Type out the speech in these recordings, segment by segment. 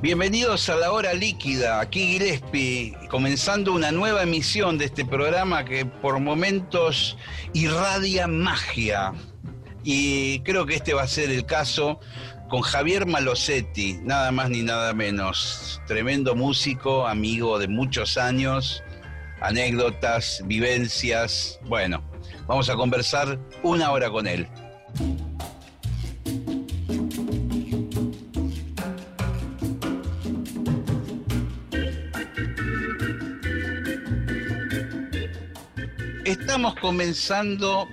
Bienvenidos a la hora líquida, aquí Gillespie, comenzando una nueva emisión de este programa que por momentos irradia magia. Y creo que este va a ser el caso con Javier Malosetti, nada más ni nada menos. Tremendo músico, amigo de muchos años, anécdotas, vivencias. Bueno, vamos a conversar una hora con él. Estamos comenzando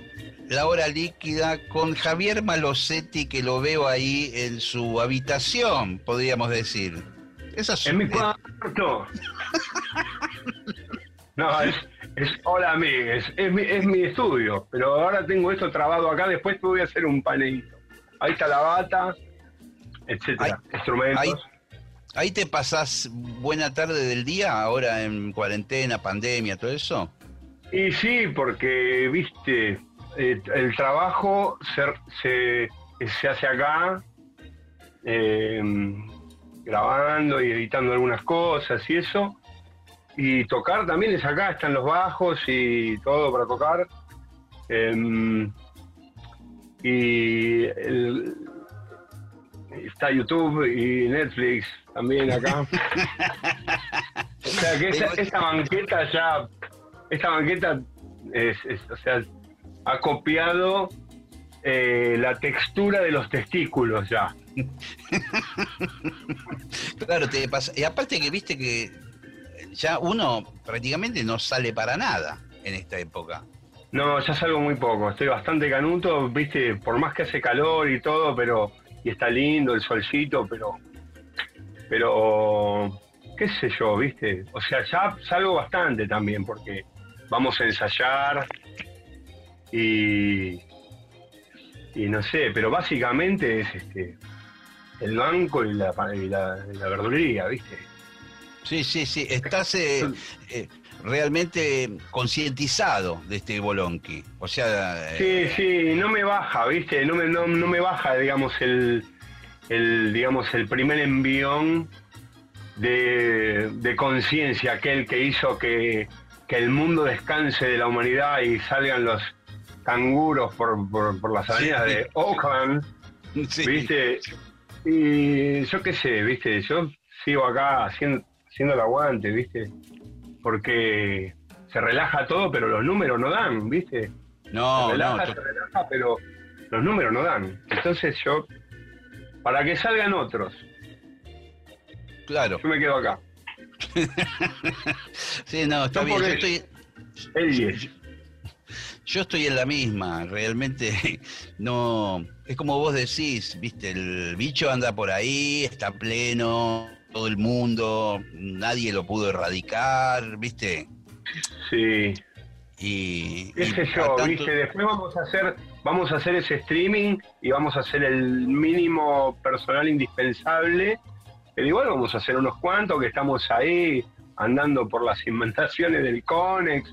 la hora líquida con Javier Malosetti, que lo veo ahí en su habitación, podríamos decir. es en mi cuarto. no, es, hola amigues, es mi, es mi estudio, pero ahora tengo esto trabado acá, después te voy a hacer un panelito. Ahí está la bata, etcétera, instrumentos. Ahí, ahí te pasás buena tarde del día, ahora en cuarentena, pandemia, todo eso. Y sí, porque, viste, eh, el trabajo se, se, hace acá, em, grabando y editando algunas cosas y eso. Y tocar también es acá, están los bajos y todo para tocar. Em, y está YouTube y Netflix también acá. o sea que esa, esa banqueta ya esta banqueta es, o sea, ha copiado eh, la textura de los testículos ya. claro, te pasa. Y aparte que viste que ya uno prácticamente no sale para nada en esta época. No, ya salgo muy poco. Estoy bastante canuto, viste, por más que hace calor y todo, pero. Y está lindo el solcito, pero. Pero. ¿Qué sé yo, viste? O sea, ya salgo bastante también, porque vamos a ensayar y, y no sé, pero básicamente es este el banco y la, la, verdulería, ¿viste? Sí, sí, sí, estás eh, eh, realmente concientizado de este bolonqui, o sea... Eh, sí, sí, no me baja, ¿viste? No me, no, me baja, digamos, el, el, digamos, el primer envión de, de conciencia, aquel que hizo que que el mundo descanse de la humanidad y salgan los canguros por, por, las avenidas de Oakland, ¿viste? Y yo qué sé, ¿viste? Yo sigo acá haciendo, haciendo el aguante, ¿viste? Porque se relaja todo, pero los números no dan, ¿viste? No, se relaja, se relaja, pero los números no dan. Entonces yo, para que salgan otros, claro. yo me quedo acá. sí, no, está bien. Yo estoy, yo, estoy en la misma, realmente no. Es como vos decís, viste, el bicho anda por ahí, está pleno, todo el mundo, nadie lo pudo erradicar, viste. Sí. Y, ese yo, viste, después vamos a hacer, vamos a hacer ese streaming y vamos a hacer el mínimo personal indispensable pero igual vamos a hacer unos cuantos que estamos ahí andando por las inventaciones del Conex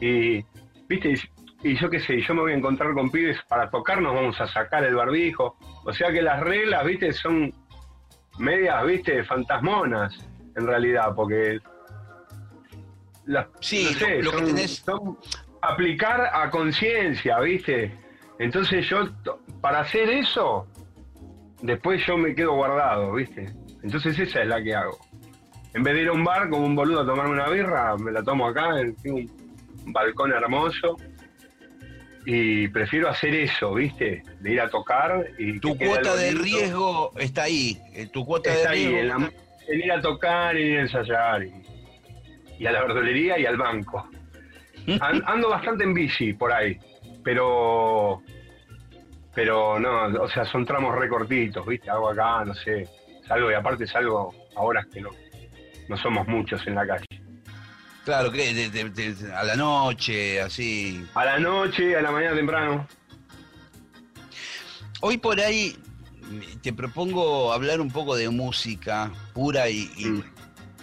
y, viste, y, yo qué sé, yo me voy a encontrar con pibes para tocarnos, vamos a sacar el barbijo. O sea que las reglas, viste, son medias, viste, fantasmonas en realidad, porque las, sí, lo, que tenés... son aplicar a conciencia, viste. Entonces yo, para hacer eso, después yo me quedo guardado, viste. Entonces esa es la que hago. En vez de ir a un bar como un boludo a tomarme una birra, me la tomo acá, tengo un balcón hermoso. Y prefiero hacer eso, ¿viste? De ir a tocar y... Tu cuota de riesgo está ahí. Eh, tu cuota está de riesgo... Ahí, en, ir a tocar, en ir a ensayar. Y, a la verdulería y al banco. ando bastante en bici por ahí. pero pero no, o sea, son tramos recortitos, ¿viste? Hago acá, no sé, salgo y aparte salgo a horas que no, no somos muchos en la calle. Claro, que a la noche, así. A la noche, a la mañana temprano. Hoy por ahí te propongo hablar un poco de música pura y, mm.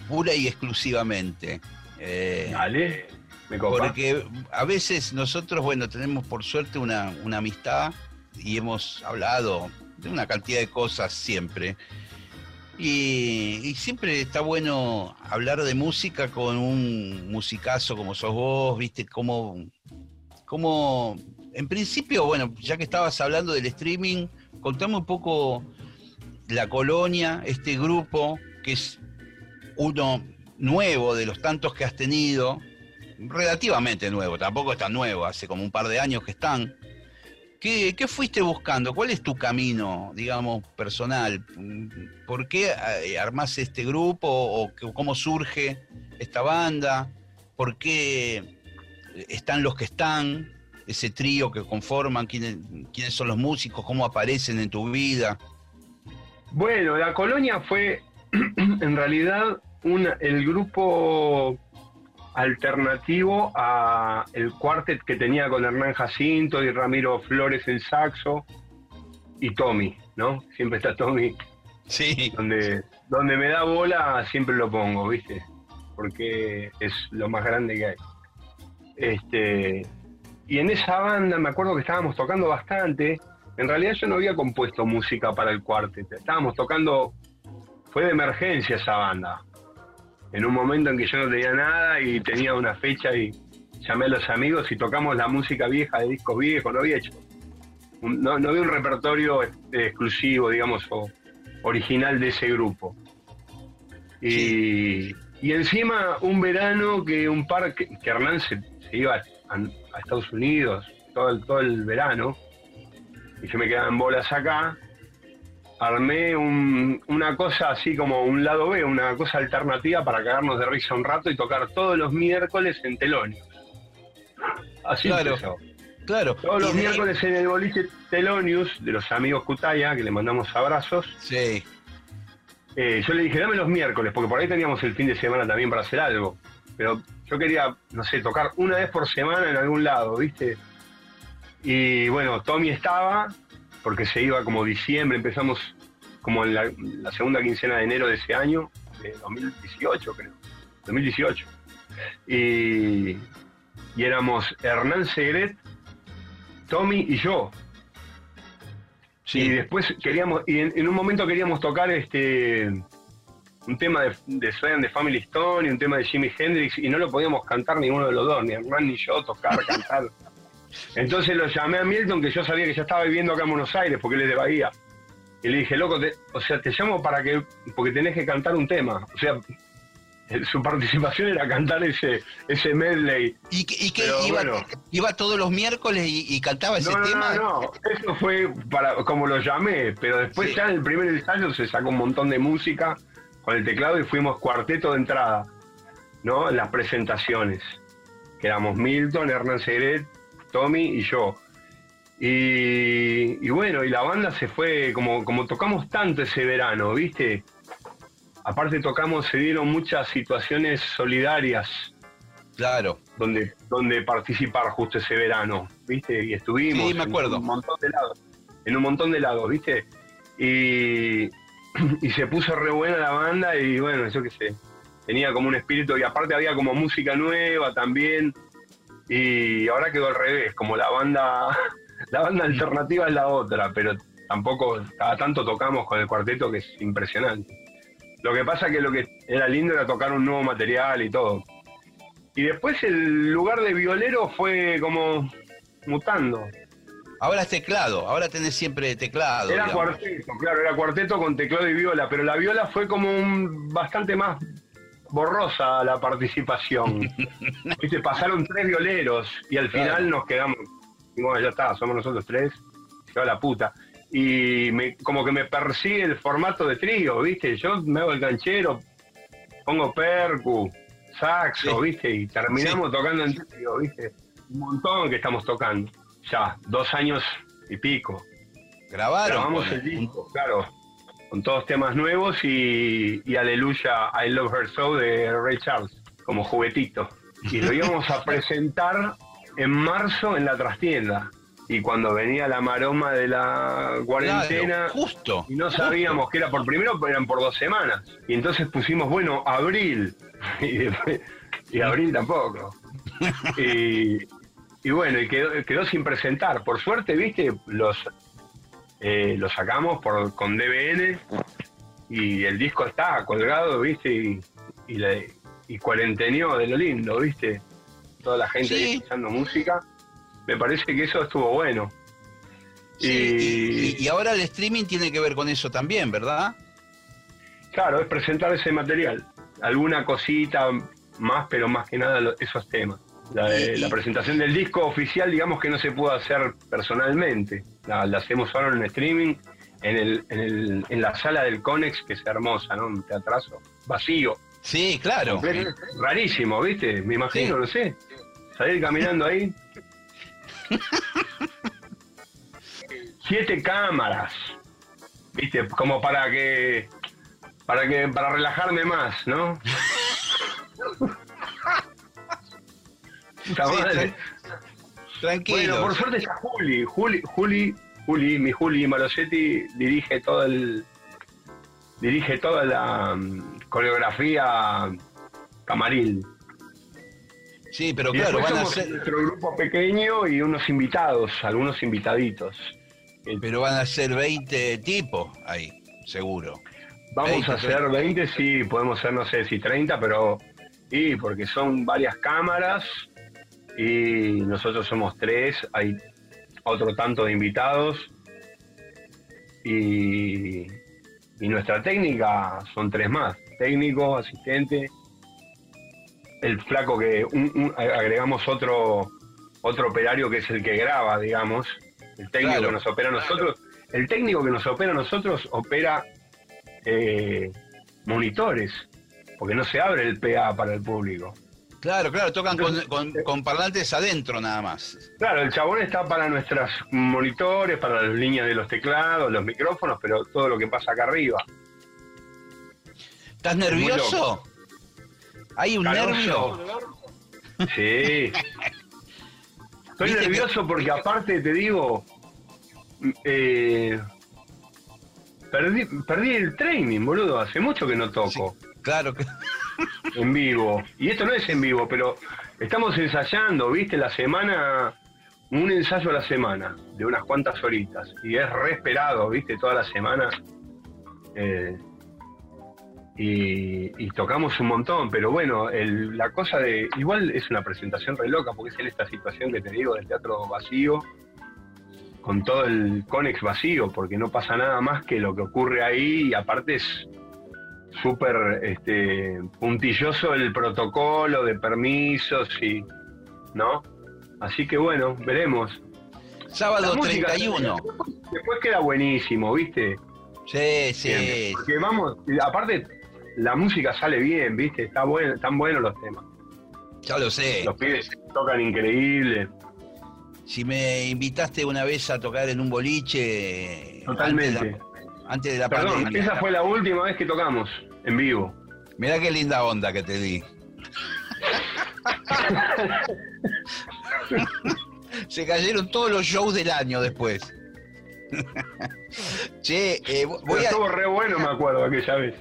pura y exclusivamente. Eh, Dale, me Porque a veces nosotros, bueno, tenemos por suerte una, una amistad y hemos hablado de una cantidad de cosas siempre. Y, siempre está bueno hablar de música con un musicazo como sos vos, viste, como, como, en principio, bueno, ya que estabas hablando del streaming, contame un poco la colonia, este grupo, que es uno nuevo de los tantos que has tenido, relativamente nuevo, tampoco es tan nuevo, hace como un par de años que están. ¿Qué, fuiste buscando? ¿Cuál es tu camino, digamos, personal? ¿Por qué eh, armás este grupo o cómo surge esta banda? ¿Por qué están los que están? Ese trío que conforman, quiénes, quiénes son los músicos, cómo aparecen en tu vida. Bueno, la colonia fue en realidad el grupo alternativo a el cuartet que tenía con Hernán Jacinto y Ramiro Flores en saxo y Tommy, ¿no? Siempre está Tommy. Sí. Donde, donde me da bola siempre lo pongo, ¿viste? Porque es lo más grande que hay. Este, y en esa banda me acuerdo que estábamos tocando bastante. En realidad yo no había compuesto música para el cuartet. Estábamos tocando, fue de emergencia esa banda en un momento en que yo no tenía nada y tenía una fecha y llamé a los amigos y tocamos la música vieja de discos viejos, no había hecho. no, había un repertorio este, exclusivo, digamos, o original de ese grupo. Y, encima un verano que un par, que, Hernán se, iba a, Estados Unidos todo el, todo el verano, y yo me quedaba en bolas acá, armé una cosa así como un lado B, una cosa alternativa para cagarnos de risa un rato y tocar todos los miércoles en Telonios. Así claro, Claro. Todos los miércoles en el boliche Telonius de los amigos Cutaya, que le mandamos abrazos. Sí. Eh, yo le dije, dame los miércoles, porque por ahí teníamos el fin de semana también para hacer algo. Pero yo quería, no sé, tocar una vez por semana en algún lado, ¿viste? Y bueno, Tommy estaba, porque se iba como diciembre, empezamos como en la, segunda quincena de enero de ese año, de 2018 creo, 2018. Y, y éramos Hernán Segret, Tommy y yo. Y después queríamos, y en, un momento queríamos tocar este un tema de, de de Family Stone y un tema de Jimi Hendrix y no lo podíamos cantar ninguno de los dos, ni Hernán ni yo tocar, cantar. Entonces lo llamé a Milton, que yo sabía que ya estaba viviendo acá en Buenos Aires, porque él es de Bahía. Y le dije, loco, o sea, te llamo para que, porque tenés que cantar un tema. O sea, su participación era cantar ese, ese medley. ¿Y, y qué iba, iba, todos los miércoles y, cantaba ese tema? No, no, eso fue para como lo llamé, pero después ya en el primer ensayo se sacó un montón de música con el teclado y fuimos cuarteto de entrada, ¿no? Las presentaciones, que éramos Milton, Hernán Segret, Tommy y yo. Y, bueno, y la banda se fue, como, como tocamos tanto ese verano, ¿viste? Aparte tocamos, se dieron muchas situaciones solidarias. Claro. Donde, donde participar justo ese verano, ¿viste? Y estuvimos. me acuerdo. En un montón de lados. En un montón de lados, ¿viste? Y, y se puso re buena la banda y bueno, yo qué sé. Tenía como un espíritu y aparte había como música nueva también y ahora quedó al revés, como la banda, la banda alternativa es la otra, pero tampoco cada tanto tocamos con el cuarteto que es impresionante. Lo que pasa que lo que era lindo era tocar un nuevo material y todo. Y después el lugar de violero fue como mutando. Ahora es teclado, ahora tenés siempre teclado. Era cuarteto, claro, era cuarteto con teclado y viola, pero la viola fue como un bastante más borrosa la participación. ¿Viste? Pasaron tres violeros y al final nos quedamos. bueno, ya está, somos nosotros tres. Se la puta. Y me, como que me persigue el formato de trío, ¿viste? Yo me hago el ganchero, pongo percu, saxo, ¿viste? Y terminamos tocando en trío, ¿viste? Un montón que estamos tocando. ya dos años y pico. Grabaron. Grabamos el disco, claro, con todos temas nuevos y, y Aleluya, I Love Her So de Ray Charles, como juguetito. Y lo íbamos a presentar en marzo en la trastienda. Y cuando venía la maroma de la cuarentena, Claro, justo. y no sabíamos que era por primero, pero eran por dos semanas. Y entonces pusimos, bueno, abril. Y, después- y abril tampoco. Y, y bueno, y quedó, quedó sin presentar. Por suerte, viste, los eh, lo sacamos por, con DBN y el disco está colgado, viste, y, y, la- y cuarenteneó de lo lindo, viste. Toda la gente Sí. ahí escuchando música. Me parece que eso estuvo bueno. Sí, y, y- y ahora el streaming tiene que ver con eso también, ¿verdad? Claro, es presentar ese material. Alguna cosita más, pero más que nada esos temas. La, de- la presentación del disco oficial, digamos que no se pudo hacer personalmente. La, la hacemos ahora en streaming, en, el, en, el, en la sala del Conex, que es hermosa, ¿no? Un teatrazo vacío. Sí, claro. Completo. Rarísimo, ¿viste? Me imagino, Sí. no sé. Salir caminando ahí. Siete cámaras. ¿Viste? Como para que. Para que. Para relajarme más, ¿no? Puta Sí, madre. Tranquilo. Bueno, por suerte está Juli. Juli, Juli, Juli, mi Juli Malosetti dirige todo el. Dirige toda la mm, coreografía camaril. Sí, pero Y claro, van a ser, nuestro grupo pequeño y unos invitados, algunos invitaditos. pero van a ser 20 tipos ahí, seguro. Vamos 20, a hacer 20, sí, podemos ser, no sé si 30, pero sí, porque son varias cámaras y nosotros somos tres, hay otro tanto de invitados y, y nuestra técnica son tres más, técnico, asistente, el flaco que un- un- agregamos otro otro operario que es el que graba, digamos, el técnico Claro. que nos opera a nosotros, el técnico que nos opera a nosotros opera eh, monitores, porque no se abre el PA para el público. Claro, claro, tocan con, Entonces, con- con parlantes adentro nada más. Claro, el chabón está para nuestros monitores, para las líneas de los teclados, los micrófonos, pero todo lo que pasa acá arriba. ¿Estás nervioso? ¿Hay un nervio? Sí. Estoy que- nervioso porque aparte te digo, eh, perdí, perdí el training, boludo. Hace mucho que no toco. Claro que en vivo. Y esto no es en vivo, pero estamos ensayando, ¿viste? La semana, un ensayo a la semana, de unas cuantas horitas. Y es re esperado, ¿viste? Toda la semana. Eh, y, y tocamos un montón, pero bueno, el- la cosa de. Igual es una presentación re loca, porque es en esta situación que te digo del teatro vacío, con todo el conex vacío, porque no pasa nada más que lo que ocurre ahí, y aparte es súper este, puntilloso el protocolo de permisos y. ¿No? Así que bueno, veremos. sábado música- 31. Después queda buenísimo, ¿viste? Sí, sí. Porque vamos, aparte, la música sale bien, ¿viste? Está bueno, están buenos los temas. Ya lo sé. Los pibes tocan increíble. Si me invitaste una vez a tocar en un boliche. Totalmente. Antes de la, antes de la Perdón, pandemia. esa fue la última vez que tocamos en vivo. Mirá qué linda onda que te di. Se cayeron todos los shows del año después. che, eh, voy Pero a. estuvo re bueno, me acuerdo, aquella vez.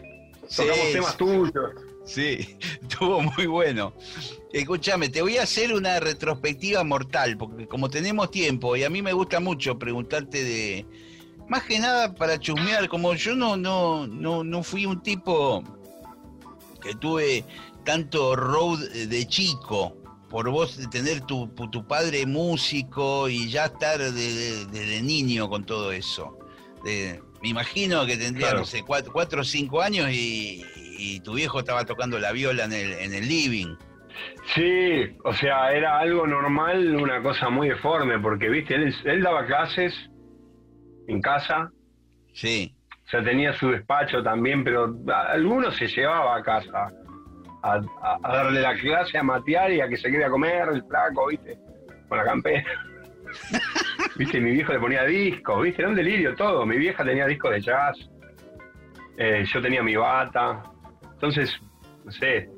Tocamos Sí, temas tuyos. Sí, estuvo muy bueno. Escúchame, te voy a hacer una retrospectiva mortal, porque como tenemos tiempo y a mí me gusta mucho preguntarte de. Más que nada para chusmear, como yo no, no, no, no fui un tipo que tuve tanto road de chico, por vos de tener tu, tu padre músico y ya estar desde de, de niño con todo eso. De- me imagino que tendría, Claro. no sé, cuatro, cuatro o cinco años y, y tu viejo estaba tocando la viola en el, en el living. Sí, o sea, era algo normal, una cosa muy deforme, porque, viste, él, él daba clases en casa, Sí, o sea, tenía su despacho también, pero algunos se llevaba a casa a, a- a darle la clase, a matear y a que se quede a comer el flaco, viste, con la campera. Viste, mi viejo le ponía discos, viste, era un delirio todo. Mi vieja tenía discos de jazz, eh, yo tenía mi bata. Entonces, no sé,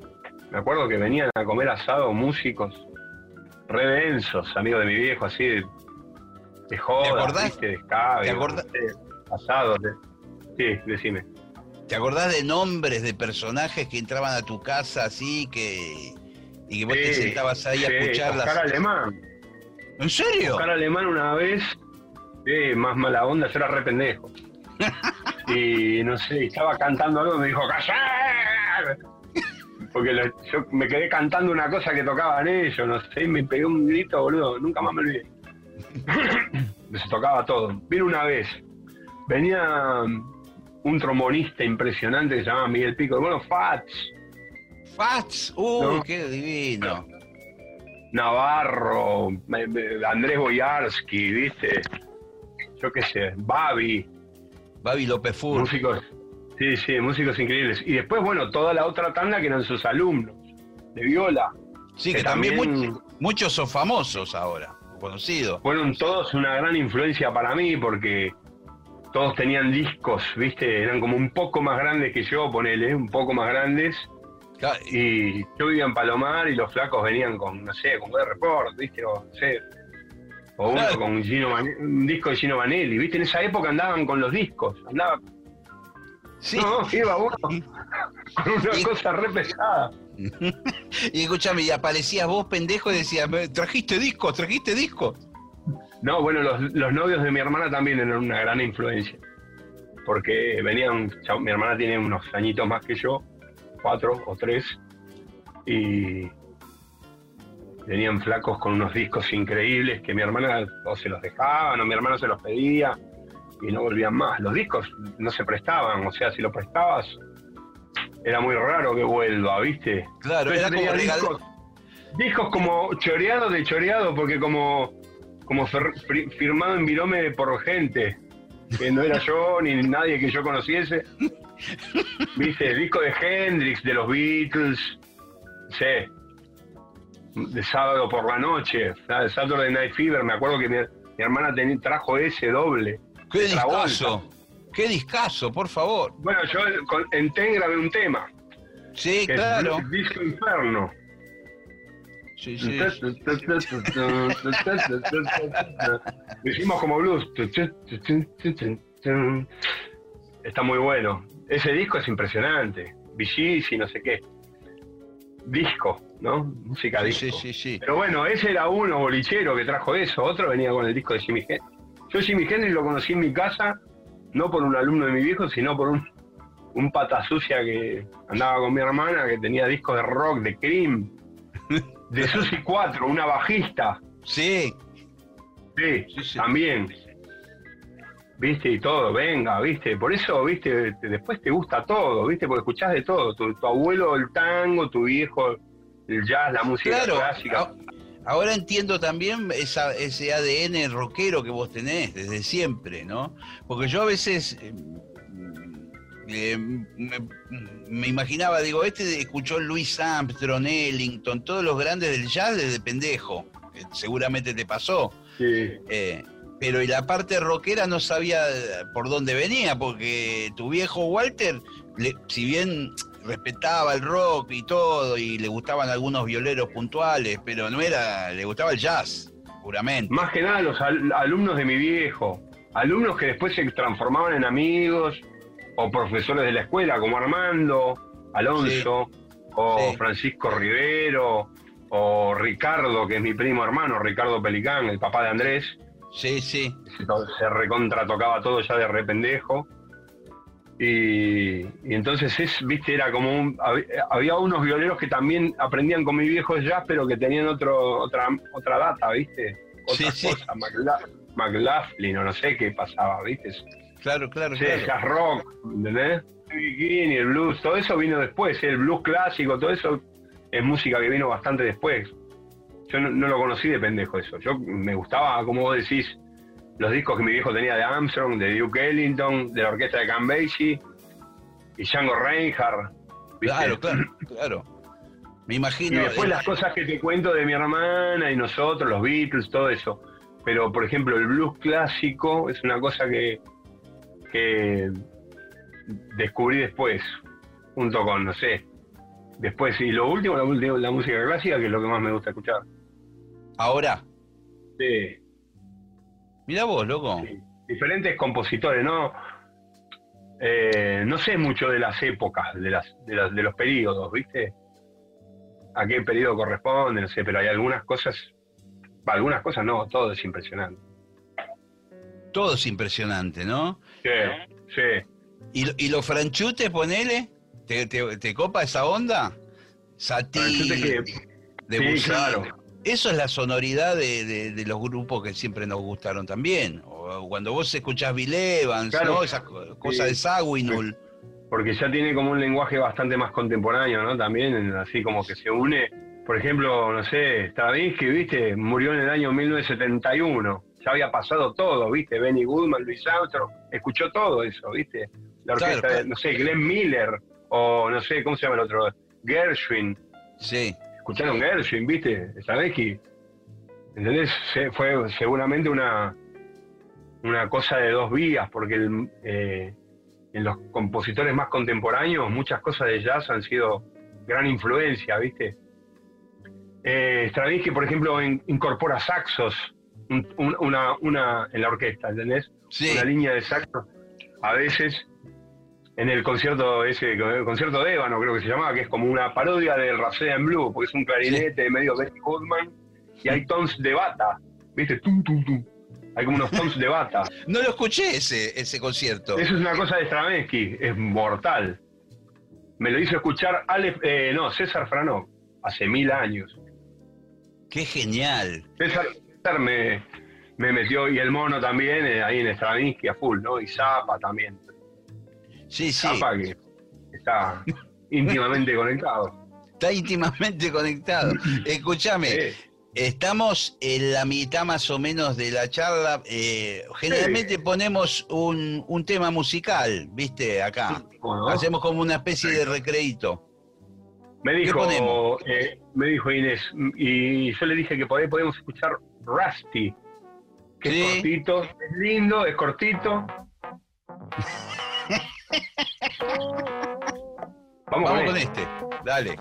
me acuerdo que venían a comer asado músicos re densos, amigos de mi viejo, así de, de joda, ¿viste? de escabio, asados. Sí, decime. ¿Te acordás de nombres de personajes que entraban a tu casa así que y que vos te sentabas ahí a escucharlas? Oscar Alemán. ¿En serio? Oscar Alemán una vez, eh, más mala onda, yo era re pendejo. y no sé, estaba cantando algo y me dijo, ¡Callar! Porque yo me quedé cantando una cosa que tocaban ellos, no sé, y me pegué un grito, boludo, nunca más me olvidé. Se tocaba todo. Vino una vez, venía un trombonista impresionante que se llamaba Miguel Pico, bueno, Fats. Fats, uy, qué divino. Navarro, Andrés Boyarsky, ¿viste? Yo qué sé, Babi. Babi López Fur. Músicos, sí, sí, músicos increíbles. Y después, bueno, toda la otra tanda que eran sus alumnos, de viola. Sí, que, también, muchos son famosos ahora, conocidos. Fueron todos una gran influencia para mí porque todos tenían discos, ¿viste? Eran como un poco más grandes que yo, ponele, un poco más grandes. Y yo vivía en Palomar y los flacos venían con, no sé, con Report, ¿viste? O, no sé, o uno con Gino un disco de Gino Vanelli, ¿viste? En esa época andaban con los discos, andaba... Sí. No, iba uno con una cosa re pesada. y escúchame, y aparecías vos pendejo y decías, ¿trajiste discos? ¿Trajiste discos? No, bueno, los, los, novios de mi hermana también eran una gran influencia. Porque venían, mi hermana tiene unos añitos más que yo, cuatro o tres, y venían flacos con unos discos increíbles que mi hermana o se los dejaban o mi hermano se los pedía y no volvían más. Los discos no se prestaban, o sea, si los prestabas era muy raro que vuelva, ¿viste? Claro, era como discos, discos como choreado de choreado, porque como como firmado en virome por gente, que no era yo ni nadie que yo conociese. Viste, disco de Hendrix, de los Beatles, sé, de sábado por la noche, de Saturday Night Fever, me acuerdo que mi, hermana trajo ese doble. ¡Qué discazo! ¡Qué discazo, por favor! Bueno, yo en Ten grabé un tema. Sí, claro. disco Inferno. Sí, sí. Hicimos como blues. Está muy bueno. Ese disco es impresionante. y no sé qué. Disco, ¿no? Música disco. Sí, sí, sí. Pero bueno, ese era uno bolichero que trajo eso. Otro venía con el disco de Jimmy Hendrix. Yo Jimmy Hendrix lo conocí en mi casa, no por un alumno de mi viejo, sino por un, un pata sucia que andaba con mi hermana, que tenía discos de rock, de Cream de Susi 4, una bajista. Sí. Sí, también. Viste, y todo, venga, viste. Por eso, viste, después te gusta todo, viste, porque escuchás de todo. Tu, abuelo el tango, tu viejo el jazz, la música clásica. Ahora entiendo también esa, ese ADN rockero que vos tenés desde siempre, ¿no? Porque yo a veces eh, eh, me, imaginaba, digo, este escuchó Louis Armstrong, Ellington, todos los grandes del jazz desde pendejo. seguramente te pasó. Sí. Eh, pero y la parte rockera no sabía por dónde venía, porque tu viejo Walter, si bien respetaba el rock y todo, y le gustaban algunos violeros puntuales, pero no era, le gustaba el jazz, puramente. Más que nada los alumnos de mi viejo, alumnos que después se transformaban en amigos, o profesores de la escuela como Armando, Alonso, o Francisco Rivero, o Ricardo, que es mi primo hermano, Ricardo Pelicán, el papá de Andrés. Sí, sí. Se, recontra tocaba todo ya de rependejo. Y, y, entonces es, viste, era como un, había unos violeros que también aprendían con mi viejo jazz, pero que tenían otro, otra, otra data, viste, otra sí, cosa, McLaughlin o no sé qué pasaba, viste. Claro, claro, sí, jazz rock, ¿entendés? y el blues, todo eso vino después, el blues clásico, todo eso es música que vino bastante después. Yo no, lo conocí de pendejo eso. Yo me gustaba, como vos decís, los discos que mi viejo tenía de Armstrong, de Duke Ellington, de la orquesta de Cam Basie y Django Reinhardt. Claro, claro, claro. Me imagino. Y después las cosas que te cuento de mi hermana y nosotros, los Beatles, todo eso. pero por ejemplo el blues clásico es una cosa que, que descubrí después, junto con, no sé, después, y lo último, la, la música clásica, que es lo que más me gusta escuchar. ¿Ahora? Sí. Mira vos, loco. Diferentes compositores, ¿no? Eh, no sé mucho de las épocas, de, las, de, de los periodos, ¿viste? A qué periodo corresponde, no sé, pero hay algunas cosas, algunas cosas no, todo es impresionante. Todo es impresionante, ¿no? Sí, sí. ¿Y, y los franchutes, ponele? ¿Te, te, copa esa onda? Satí, de sí, claro. Eso es la sonoridad de, de, los grupos que siempre nos gustaron también. O cuando vos escuchás Bill Evans, ¿no? Esa cosa de Sawinul. Porque ya tiene como un lenguaje bastante más contemporáneo, ¿no? También, así como que se une. Por ejemplo, no sé, Stravinsky, ¿viste? Murió en el año 1971. Ya había pasado todo, ¿viste? Benny Goodman, Luis Armstrong, escuchó todo eso, ¿viste? La orquesta, de, no sé, Glenn Miller, o no sé, ¿cómo se llama el otro? Gershwin. Sí. Escucharon Gershwin, ¿viste? Stravinsky. ¿Entendés? Fue seguramente una, una cosa de dos vías, porque eh, en los compositores más contemporáneos muchas cosas de jazz han sido gran influencia, ¿viste? Eh, Stravinsky, por ejemplo, incorpora saxos una, una, en la orquesta, ¿entendés? Sí. Una línea de saxos. A veces en el concierto ese, el concierto de Ébano creo que se llamaba, que es como una parodia del Rhapsody en Blue, porque es un clarinete medio Betty Goodman y hay tons de bata, ¿viste? Tum, tum, tum. Hay como unos tons de bata. no lo escuché ese, ese concierto. Eso es una cosa de Stravinsky, es mortal. Me lo hizo escuchar Ale, eh, no, César Franó, hace mil años. Qué genial. César, me, me metió, y el mono también, eh, ahí en Stravinsky a full, ¿no? Y Zapa también. Sí, sí. que está íntimamente conectado. Está íntimamente conectado. Escúchame, estamos en la mitad más o menos de la charla. Eh, generalmente ponemos un, un, tema musical, ¿viste? Acá. Hacemos como una especie de recreito. Me dijo, eh, me dijo Inés, y yo le dije que por ahí podemos escuchar Rusty, que es cortito, es lindo, es cortito. Vamos, con, este. Dale.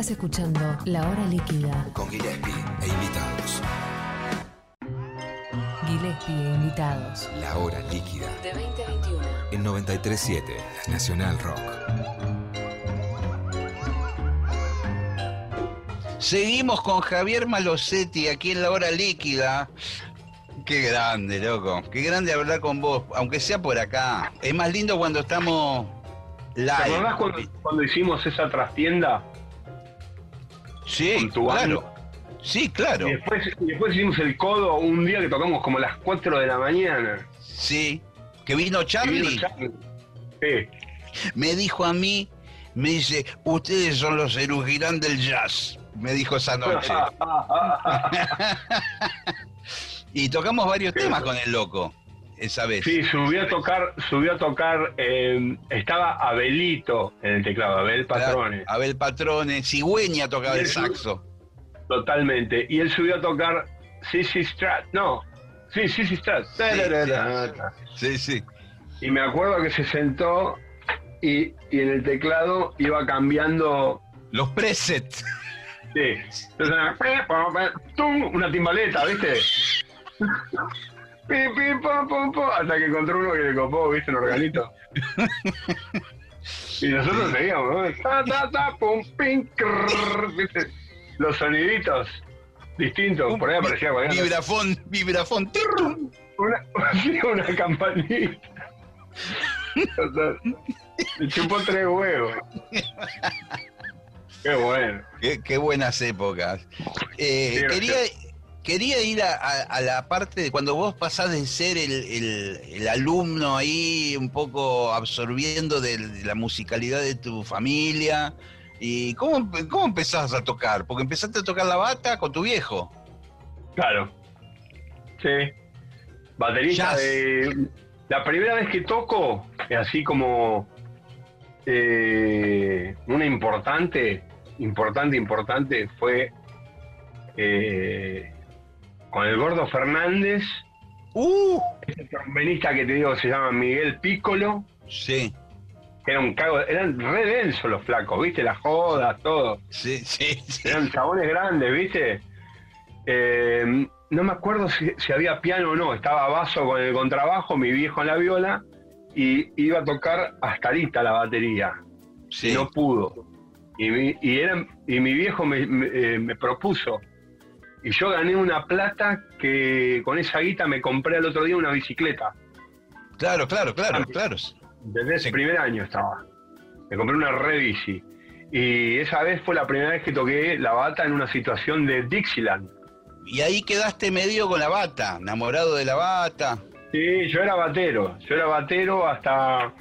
Estás escuchando La Hora Líquida. Con Gillespie e invitados. Gillespie e invitados. La Hora Líquida. De 20 a 21. En 937 Nacional Rock. Seguimos con Javier Malosetti aquí en La Hora Líquida. Qué grande, loco. Qué grande hablar con vos, aunque sea por acá. Es más lindo cuando estamos ¿Te live. acordás cuando, cuando hicimos esa trastienda? Sí, con tu claro. Sí, claro. Y después, y después hicimos el codo un día que tocamos como a las 4 de la mañana. Sí. Que vino Charlie. vino Charlie. Sí. Me dijo a mí, me dice, ustedes son los Erugirán del jazz. Me dijo esa noche. y tocamos varios temas con el loco esa vez. Sí, subió a tocar, subió a tocar, eh, estaba Abelito en el teclado, Abel Patrones, Abel Patrone, Cigüeña tocaba el saxo. totalmente. Y él subió a tocar Sissy Strat, no, sí, Sissy Strat. Sí, sí. Y me acuerdo que se sentó y, y en el teclado iba cambiando, Los presets. sí, entonces, una timbaleta, ¿viste? Pi, pi, pom, pom, pom, hasta que encontró uno que le copó, ¿viste? Un organito. Y nosotros seguíamos, ¿no? Ta, ta, ta, pum, pim, crrr, ¿viste? Los soniditos distintos, por ahí aparecía cualquier. Vibrafón, vibrafón. tum. una, una campanita. O sea, le chupó tres huevos. Qué bueno. Qué, qué buenas épocas. Eh, Sí, quería. Quería ir a, a- a la parte de cuando vos pasás de ser el, el- el alumno ahí un poco absorbiendo de, de la musicalidad de tu familia. ¿Y cómo, cómo empezás a tocar? Porque empezaste a tocar la bata con tu viejo. Claro. Sí. Baterista Jazz. de. La primera vez que toco, así como. eh, una importante, importante, importante, fue. eh, con el Gordo Fernández, ¡Uh! ese trombonista que te digo se llama Miguel Piccolo, Sí, que era un cago, eran re densos los flacos, ¿viste? Las jodas, todo. sí, sí. sí. Eran chabones grandes, ¿viste? Eh, no me acuerdo si, si había piano o no. Estaba Vaso con el contrabajo, mi viejo en la viola, y iba a tocar hasta ahorita la batería. sí. Y no pudo. Y mi, y eran- y mi viejo me, me, eh, me propuso. Y yo gané una plata que con esa guita me compré el otro día una bicicleta. Claro, claro, claro, claro. Desde ese Sí. primer año estaba. Me compré una red bici. Y esa vez fue la primera vez que toqué la bata en una situación de Dixieland. Y ahí quedaste medio con la bata, enamorado de la bata. Sí, yo era batero. Yo era batero hasta,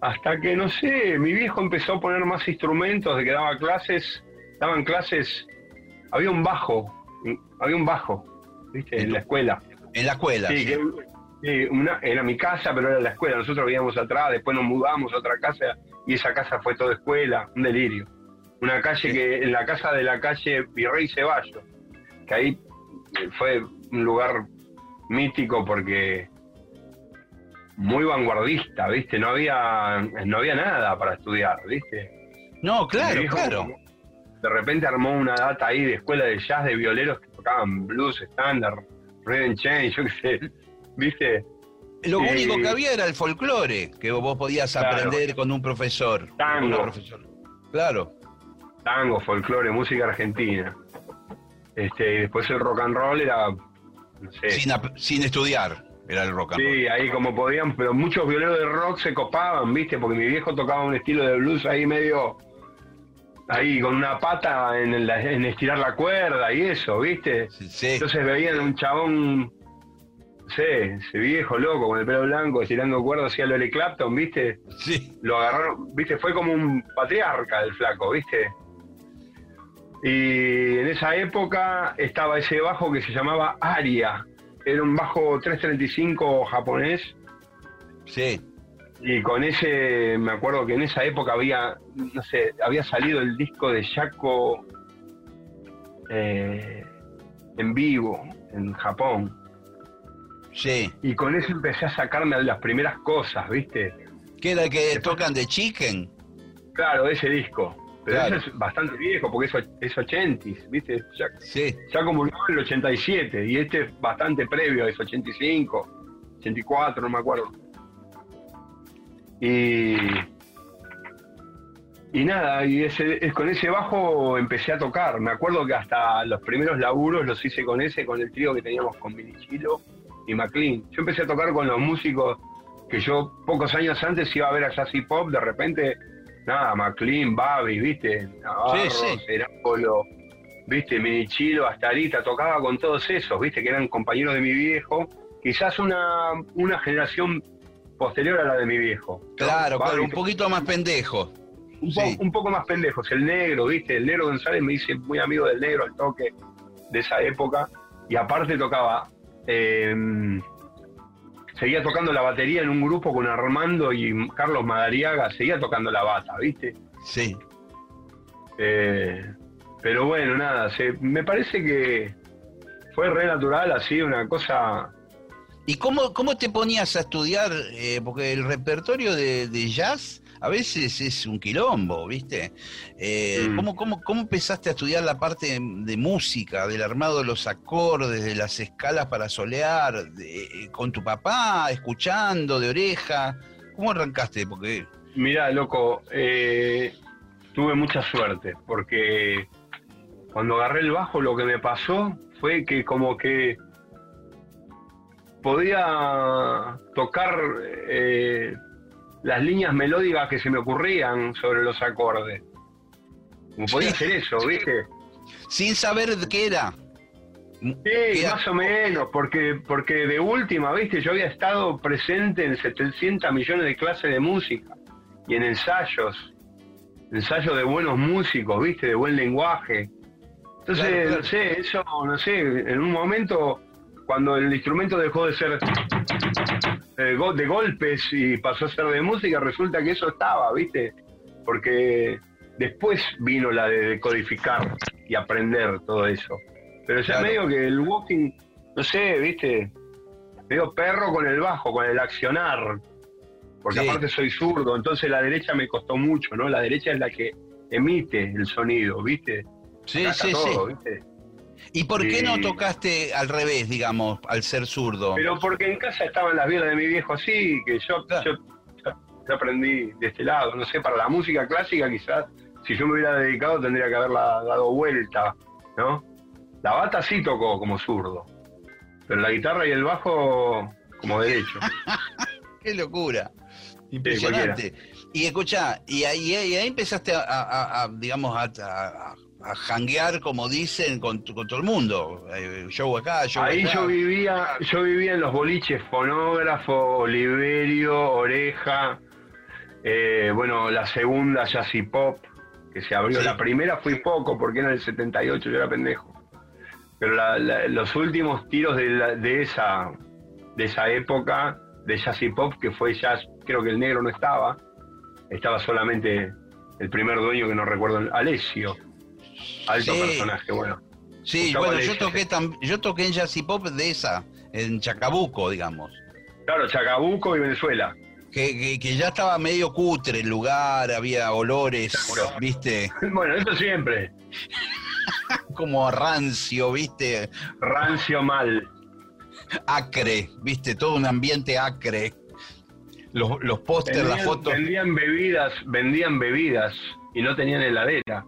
hasta que, no sé, mi viejo empezó a poner más instrumentos, de que daba clases. Daban clases. Había un bajo. Había un bajo, ¿viste? En la escuela. En la escuela. Sí, sí. que sí, una, era mi casa, pero era la escuela. Nosotros vivíamos atrás, después nos mudamos a otra casa y esa casa fue toda escuela, un delirio. Una calle Sí. que, en la casa de la calle Virrey Ceballos, que ahí eh, fue un lugar mítico porque muy vanguardista, ¿viste? No había, no había nada para estudiar, ¿viste? No, claro, claro. De repente armó una data ahí de escuela de jazz de violeros que tocaban blues, estándar, Red Chain, yo qué sé, ¿viste? Lo Eh, único que había era el folclore, que vos podías Claro. aprender con un profesor. Tango. Una profesora. Claro. tango, folclore, música argentina. Este, y después el rock and roll era, no sé, Sin, sin estudiar, era el rock and roll. sí, ahí como podían, pero muchos violeros de rock se copaban, ¿viste? Porque mi viejo tocaba un estilo de blues ahí medio, ahí con una pata en, el- en estirar la cuerda y eso, ¿viste? Sí. Entonces veían un chabón, no sé, ese viejo loco con el pelo blanco estirando cuerdas hacia Lole Clapton, ¿viste? sí. lo agarraron, viste, fue como un patriarca el flaco, viste. Y en esa época estaba ese bajo que se llamaba Aria, era un bajo 335 japonés, Sí. Y con ese, me acuerdo que en esa época había, no sé, había salido el disco de Yako eh, en vivo en Japón. Sí. Y con eso empecé a sacarme las primeras cosas, ¿viste? ¿Qué era el que tocan de Chicken? Claro, ese disco. Pero Claro. eso es bastante viejo, porque es, es 80, ¿viste? Ya, Sí, ya comulgó en el 87, y este es bastante previo, es 85, 84, no me acuerdo. Y. Y nada, y ese, es, con ese bajo empecé a tocar. Me acuerdo que hasta los primeros laburos los hice con ese, con el trío que teníamos con Minichilo y McLean. Yo empecé a tocar con los músicos que yo pocos años antes iba a ver a Jazz y Pop, de repente, nada, McLean, Babi, ¿viste? Navarro, Sí, sí. ¿viste? Minichilo, hasta ahorita, tocaba con todos esos, ¿viste? Que eran compañeros de mi viejo. Quizás una, una generación posterior a la de mi viejo. claro, claro, un poquito más pendejo. un, po- Sí. un poco más pendejos. El negro, ¿viste? El negro González me dice muy amigo del negro al toque de esa época. Y aparte tocaba. eh, seguía tocando la batería en un grupo con Armando y Carlos Madariaga. Seguía tocando la bata, ¿viste? Sí. Eh, pero bueno, nada. se- me parece que fue re natural, así, una cosa. ¿Y cómo, cómo te ponías a estudiar? Eh, porque el repertorio de, de jazz a veces es un quilombo, ¿viste? Eh, Mm. ¿cómo, cómo, cómo empezaste a estudiar la parte de, de música, del armado de los acordes, de las escalas para solear, de- eh, con tu papá, escuchando de oreja? ¿Cómo arrancaste? Porque Mirá, loco, eh, tuve mucha suerte, porque cuando agarré el bajo lo que me pasó fue que como que podía tocar eh, las líneas melódicas que se me ocurrían sobre los acordes. Como podía Sí. hacer eso, ¿viste? sin saber de qué era. Sí, más o menos, porque, porque de última, viste, yo había estado presente en 700 millones de clases de música y en ensayos, ensayos de buenos músicos, viste, de buen lenguaje. Entonces, Claro, claro. no sé, eso, no sé, en un momento, cuando el instrumento dejó de ser eh, de golpes y pasó a ser de música, resulta que eso estaba, viste, porque después vino la de decodificar y aprender todo eso. Pero ya Claro. medio que el walking, no sé, viste, medio perro con el bajo, con el accionar. Porque Sí. aparte soy zurdo, entonces la derecha me costó mucho, ¿no? La derecha es la que emite el sonido, ¿viste? Sí, sí, todo, sí. ¿viste? ¿Y por qué no tocaste al revés, digamos, al ser zurdo? Pero porque en casa estaban las violas de mi viejo así, que yo, Claro. yo, yo- yo aprendí de este lado. No sé, para la música clásica quizás, si yo me hubiera dedicado tendría que haberla dado vuelta, ¿no? La bata sí tocó como zurdo, pero la guitarra y el bajo como derecho. Qué locura. Impresionante. y escucha, y ahí, y ahí empezaste a, a- a, digamos, a, a, a janguear, como dicen, con, todo el mundo. Eh, show acá, Ahí yo vivía, yo vivía en los boliches Fonógrafo, Oliverio, Oreja, eh, bueno, la segunda Jazzy Pop, que se abrió. Sí. La primera fui poco, porque era en el 78, yo era pendejo. Pero la- la- los últimos tiros de, la- de esa de esa época de Jazzy Pop, que fue jazz, creo que el negro no estaba, estaba solamente el primer dueño que no recuerdo, Alessio. Alto Sí. personaje, bueno. Sí, bueno, yo toqué, yo toqué en Jazzy Pop de esa, en Chacabuco, digamos. Claro, Chacabuco y Venezuela. Que, que, que ya estaba medio cutre el lugar, había olores, viste, Bueno, eso siempre. como rancio, viste, Rancio mal. acre, viste, todo un ambiente acre. Los, los pósters, las fotos. vendían bebidas, vendían bebidas y no tenían heladera.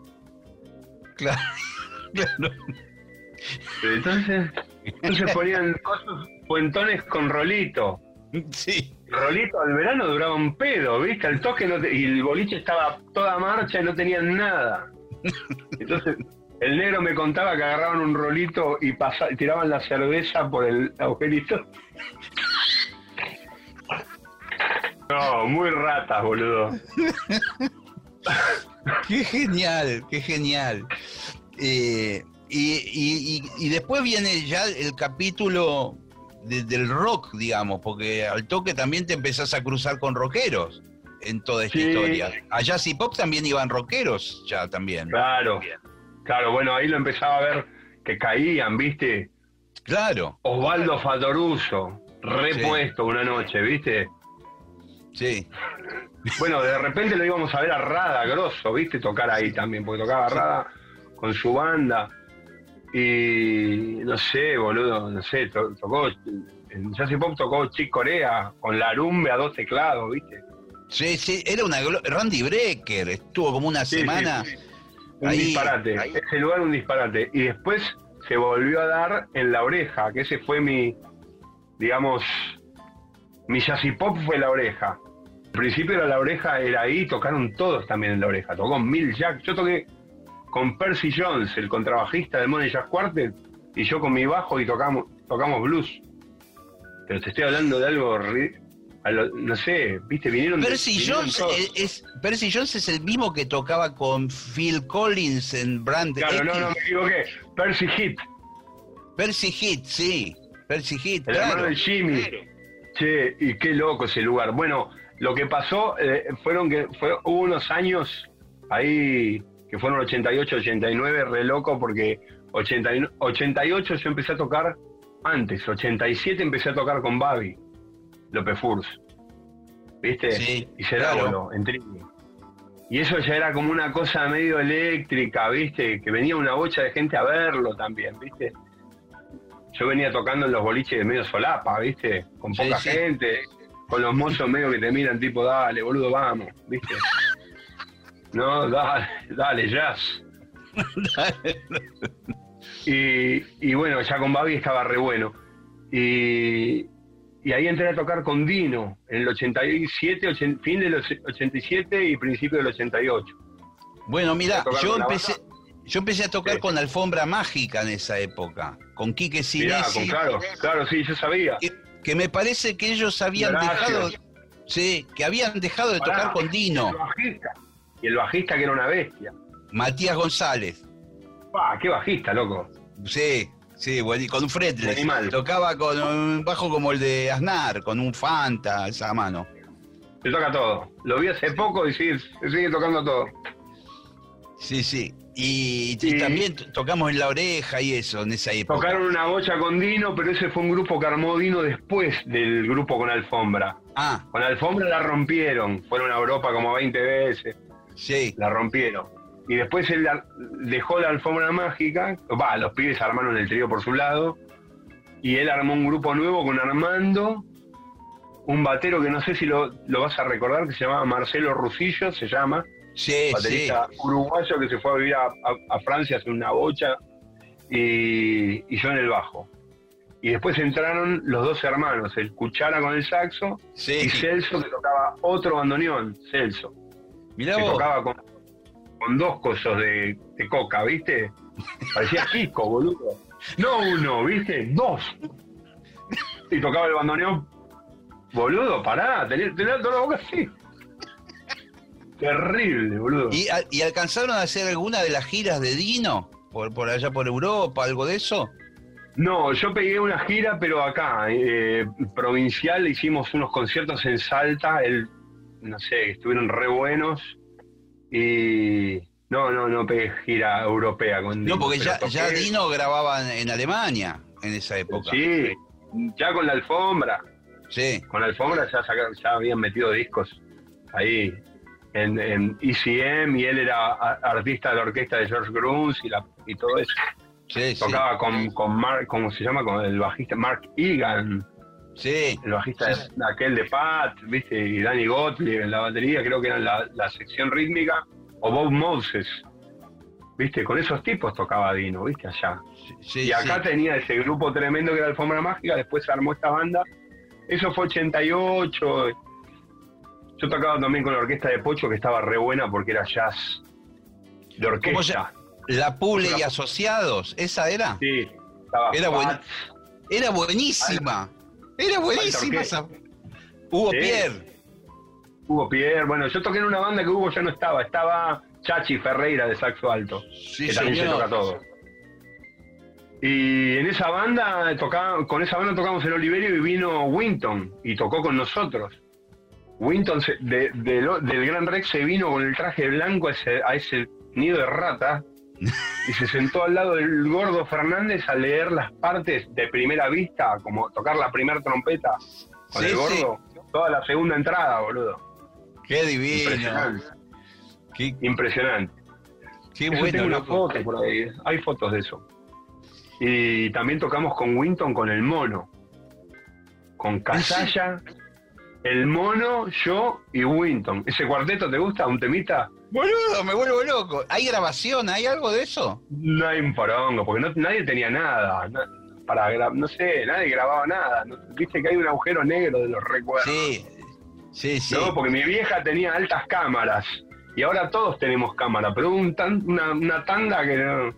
Claro, claro. Entonces, entonces ponían cosas, puentones con rolito. Sí, Rolito al verano duraba un pedo, ¿viste? Al toque no te- y el boliche estaba toda marcha y no tenían nada. Entonces, el negro me contaba que agarraban un rolito y pasa- tiraban la cerveza por el agujerito. No, muy ratas, boludo. qué genial, qué genial. Eh, y, y- y- y después viene ya el capítulo de- del rock, digamos, porque al toque también te empezás a cruzar con rockeros en toda esta Sí. historia. A Jazz y Pop también iban rockeros ya también. Claro, claro, bueno, ahí lo empezaba a ver que caían, ¿viste? Claro. Osvaldo Fatoruso, repuesto una noche, ¿viste? Sí. Bueno, de repente lo íbamos a ver a Rada, grosso, ¿viste? Tocar ahí también, porque tocaba Rada con su banda. Y no sé, boludo, no sé, to- tocó, en Jazz y Pop tocó Chick Corea con la rumbe a dos teclados, ¿viste? Sí, sí, era una... Randy Brecker estuvo como una Sí, sí, semana... sí. Un Ahí, disparate, ahí. ese lugar un disparate. Y después se volvió a dar en La Oreja, que ese fue mi, digamos, mi jazz y pop fue La Oreja. Al principio era La Oreja, era ahí, tocaron todos también en La Oreja. Tocó Mil Jack, yo toqué con Percy Jones, el contrabajista del Money Jazz Quartet, y yo con mi bajo y tocamos, tocamos blues. Pero te estoy hablando de algo, ri- a lo- no sé, viste, vinieron... Percy vinieron Jones, todos. es, es- Percy Jones es el mismo que tocaba con Phil Collins en Brand Claro, X. no, no, me equivoqué. Percy Hit, Percy Hit, sí. Percy Hit, El hermano de Jimmy. Che, y qué loco ese lugar. Bueno, lo que pasó eh, fueron que fue, hubo unos años ahí que fueron 88, 89, re loco, porque 89 88 yo empecé a tocar antes, 87 empecé a tocar con Babi, López Furs. ¿Viste? Sí, y Cerábolo, claro. en Trini. Y eso ya era como una cosa medio eléctrica, ¿viste? Que venía una bocha de gente a verlo también, ¿viste? Yo venía tocando en los boliches de medio solapa, ¿viste? Con poca sí. gente, con los mozos medio que te miran tipo, dale, boludo, vamos, ¿viste? No, dale, dale, jazz. Y, y bueno, ya con Babi estaba re bueno. Y, y ahí entré a tocar con Dino en el 87, ochen- fin del och- 87 y principio del 88. Bueno, mira, ¿A tocar yo empecé, yo empecé a tocar Sí. con Alfombra Mágica en esa época, con Quique Sinesi, claro, claro, sí, yo sabía. que, que me parece que ellos habían Gracias. dejado, sí, que habían dejado de Pará, tocar con El Dino, bajista. Y el bajista que era una bestia. Matías González, ¡Pah, qué bajista, loco! sí, sí, bueno, y con un fretless, Animal. tocaba con un bajo como el de Aznar, con un Fanta, esa mano. Se toca todo. Lo vi hace poco y sigue, sigue tocando todo. Sí, sí. Y, y Y- también tocamos en la oreja y eso en esa época. Tocaron una bocha con Dino, pero ese fue un grupo que armó Dino después del grupo con Alfombra. Ah, Con Alfombra la rompieron. Fueron a Europa como 20 veces. sí. La rompieron. Y después él dejó la alfombra mágica. Va, los pibes armaron el trío por su lado. Y él armó un grupo nuevo con Armando. Un batero que no sé si lo, lo vas a recordar, que se llamaba Marcelo Rusillo, se llama. Sí, sí. baterista uruguayo que se fue a vivir a, a- a Francia hace una bocha. Y, y yo en el bajo. Y después entraron los dos hermanos, el Cuchara con el saxo Sí. y Celso que tocaba otro bandoneón, Celso Mirá que vos. tocaba con, con dos cosos de, de coca, ¿viste? Parecía Kiko, boludo. No uno, ¿viste? Dos. Y tocaba el bandoneón. Boludo, pará, tenía, tenía toda la boca así. Terrible, boludo. ¿Y, a- y alcanzaron a hacer alguna de las giras de Dino? Por, por allá por Europa, algo de eso? No, yo pegué una gira, pero acá, eh, provincial, hicimos unos conciertos en Salta, el, no sé, estuvieron re buenos. Y no, no, no pegué gira europea con Dino. No, porque ya, ya Dino grababa en, en Alemania en esa época. Sí, ya con la alfombra. Sí, Con la alfombra ya, sacaron- ya habían metido discos ahí en, en ECM y él era artista de la orquesta de George Gruns y, la, y todo eso. sí, sí. Tocaba con, con Mark, ¿cómo se llama? Con el bajista Mark Egan, Sí, el bajista Sí. de- aquel de Pat, ¿viste? Y Danny Gottlieb en la batería, creo que eran la, la sección rítmica, o Bob Moses, ¿viste? Con esos tipos tocaba Dino, ¿viste? Allá. sí, Y acá sí. tenía ese grupo tremendo que era Alfombra Mágica, después se armó esta banda. Eso fue 88. Yo tocaba también con la orquesta de Pocho, que estaba re buena porque era jazz de ¿Cómo se- orquesta. La Pule y Asociados, ¿esa era? Sí, estaba Era buen-. Era buenísima. Era buenísima esa. Hugo Sí. Pierre. Hugo Pierre. Bueno, yo toqué en una banda que Hugo ya no estaba. Estaba Chachi Ferreira de saxo alto, Sí, que también se toca todo. Y en esa banda, tocaba, con esa banda tocamos en Oliverio y vino Winton y tocó con nosotros. Winton se- de- de lo- del Gran Rex se vino con el traje blanco a ese, a ese nido de rata y se sentó al lado del gordo Fernández a leer las partes de primera vista, como tocar la primera trompeta con Sí, el sí. gordo. toda la segunda entrada, boludo. Qué divino. Impresionante. Qué, Impresionante. qué Eso bueno, tengo una foto por ahí. Hay fotos de eso. Y también tocamos con Winton con el mono. Con Casalla, el mono, yo y Winton. ¿Ese cuarteto te gusta? ¿Un temita? Boludo, me vuelvo loco. ¿Hay grabación? ¿Hay algo de eso? No hay un porongo, porque no, nadie tenía nada. na- para no sé, nadie grababa nada. No- Viste que hay un agujero negro de los recuerdos. Sí, sí, sí. No, porque mi vieja tenía altas cámaras. Y ahora todos tenemos cámara, pero un tan- una, una tanda que no.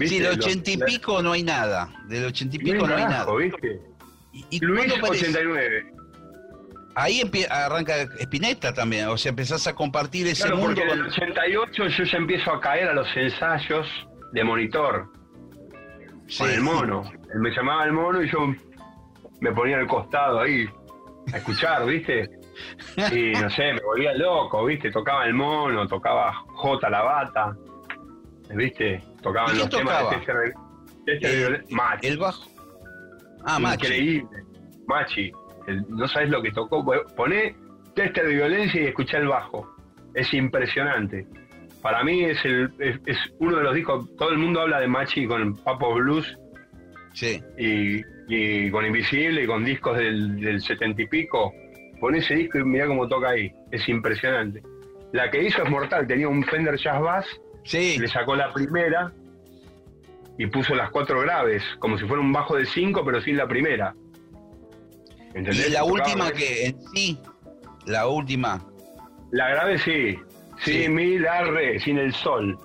Sí, del ochenta y pico no hay nada. Del ochenta y no hay pico no hay nada. ¿viste? ¿Y, y Luis cuándo aparece? 89. Ahí arranca Spinetta también, o sea, empezás a compartir ese Claro, mundo porque en el con... 88 yo ya empiezo a caer a los ensayos de monitor Sí. con el mono. Él me llamaba el mono y yo me ponía al costado ahí a escuchar, ¿viste? Y no sé, me volvía loco, ¿viste? Tocaba el mono, tocaba J la bata, ¿viste? Tocaban ¿Y los temas de Chester, Chester El- Violet- Machi. El bajo. Ah, Machi. Increíble. Machi, el- no sabes lo que tocó. Poné Tester de violencia y escuchá el bajo. Es impresionante. Para mí es, el, es, es uno de los discos, todo el mundo habla de Machi con Papo Blues Sí. y, y con Invisible y con discos del, del setenta y pico. Poné ese disco y mirá cómo toca ahí. Es impresionante. La que hizo es mortal, tenía un Fender Jazz Bass Sí. le sacó la primera y puso las cuatro graves, como si fuera un bajo de cinco, pero sin la primera. ¿Entendés? Y la última que en sí, la última, La grave sí. Sí, Sí. mi, la, re, sin el sol.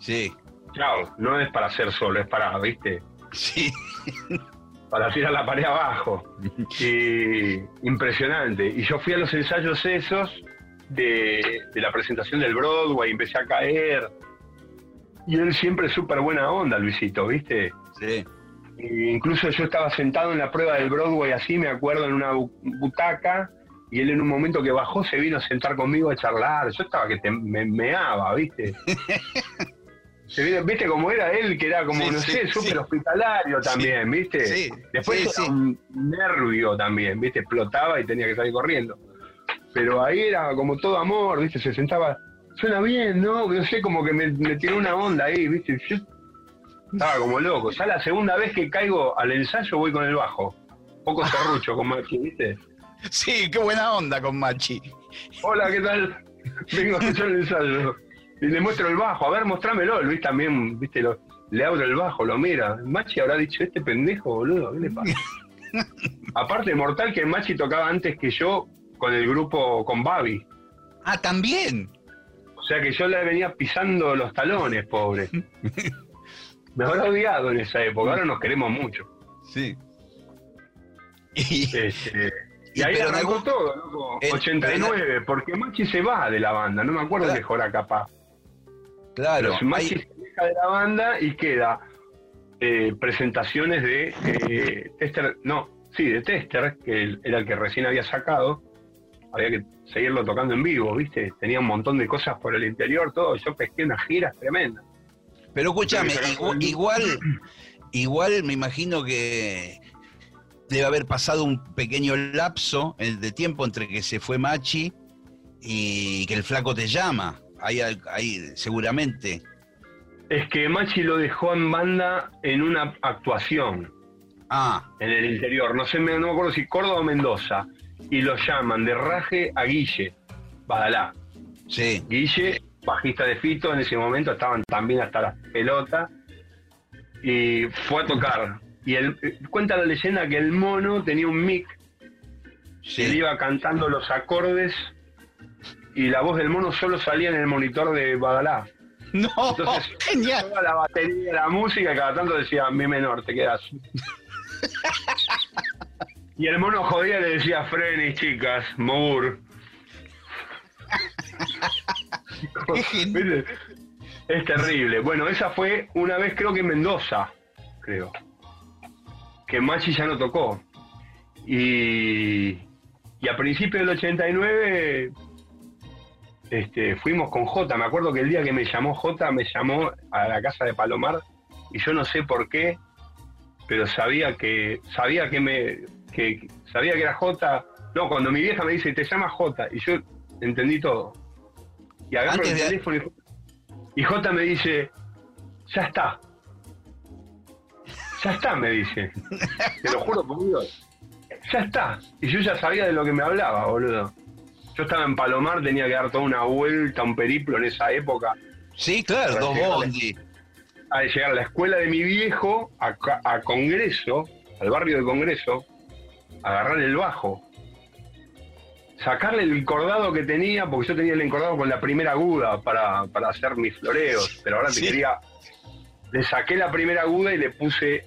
sí, Chao, no es para hacer solo, es para, ¿viste? sí. Para tirar la pared abajo. Y impresionante. Y yo fui a los ensayos esos de, de la presentación del Broadway, empecé a caer. Y él siempre súper buena onda, Luisito, ¿viste? sí. E incluso yo estaba sentado en la prueba del Broadway así, me acuerdo, en una bu- butaca, y él en un momento que bajó se vino a sentar conmigo a charlar. Yo estaba que te, me meaba, ¿viste? Se vino- ¿Viste cómo era él? Que era como, Sí, no sí, sé, súper sí. hospitalario también, ¿viste? Después era un nervio también, ¿viste? Explotaba y tenía que salir corriendo. Pero ahí era como todo amor, ¿viste? Se sentaba, suena bien, ¿no? No sé, como que me, me tiró una onda ahí, ¿viste? Yo estaba como loco. Ya la segunda vez que caigo al ensayo voy con el bajo. Poco serrucho, como aquí, ¿viste? Sí, qué buena onda con Machi. Hola, ¿qué tal? Vengo a escuchar el ensayo. Y le muestro el bajo. A ver, mostrámelo. Luis también, ¿viste? Lo- le abro el bajo, lo mira. Machi habrá dicho, este pendejo, boludo, ¿qué le pasa? Aparte, mortal que Machi tocaba antes que yo con el grupo con Babi. Ah, también. O sea que yo le venía pisando los talones, pobre. Me habrá odiado en esa época. Ahora nos queremos mucho. Sí. Y, Este, y Y ahí pero arrancó algún- todo, loco. en- 89, porque Machi se va de la banda. No me acuerdo Claro. de Jora capaz. claro, Pero Machi hay- se deja de la banda y queda eh, presentaciones de eh, Tester, no, sí, de Tester, que era el que recién había sacado. Había que seguirlo tocando en vivo, ¿viste? Tenía un montón de cosas por el interior, todo. Yo pesqué unas giras tremendas. Pero escúchame, igual, igual me imagino que debe haber pasado un pequeño lapso de tiempo entre que se fue Machi y que el flaco te llama. Ahí, ahí seguramente. Es que Machi lo dejó en banda en una actuación Ah, en el interior. No sé, me- no me acuerdo si Córdoba o Mendoza. Y lo llaman de raje a Guille, Badalá. sí. Guille, bajista de Fito, en ese momento estaban también hasta las pelotas. Y fue a tocar. Y él, eh, cuenta la leyenda que el mono tenía un mic, sí. él iba cantando los acordes y la voz del mono solo salía en el monitor de Badalá. No, Entonces, genial. Toda la batería, la música, y cada tanto decía, mi menor, te quedas. y el mono jodía y le decía, frenis, chicas, mour. Es terrible. Bueno, esa fue una vez creo que en Mendoza, creo. Que Machi ya no tocó. Y, y a principios del 89 este, fuimos con Jota. Me acuerdo que el día que me llamó Jota, me llamó a la casa de Palomar y yo no sé por qué, pero sabía que sabía que me que sabía que era Jota No, cuando mi vieja me dice, te llama J, y yo entendí todo. Y agarro Antes el de- teléfono y, y J me dice, ya está. Ya está, me dice. Te lo juro por Dios. Ya está. Y yo ya sabía de lo que me hablaba, boludo. Yo estaba en Palomar, tenía que dar toda una vuelta, un periplo en esa época, Sí, claro, dos bondi. a llegar a la escuela de mi viejo, a Congreso, al barrio de Congreso, agarrar el bajo, sacarle el cordado que tenía, porque yo tenía el encordado con la primera aguda para, para hacer mis floreos, pero ahora te quería... Le saqué la primera aguda y le puse,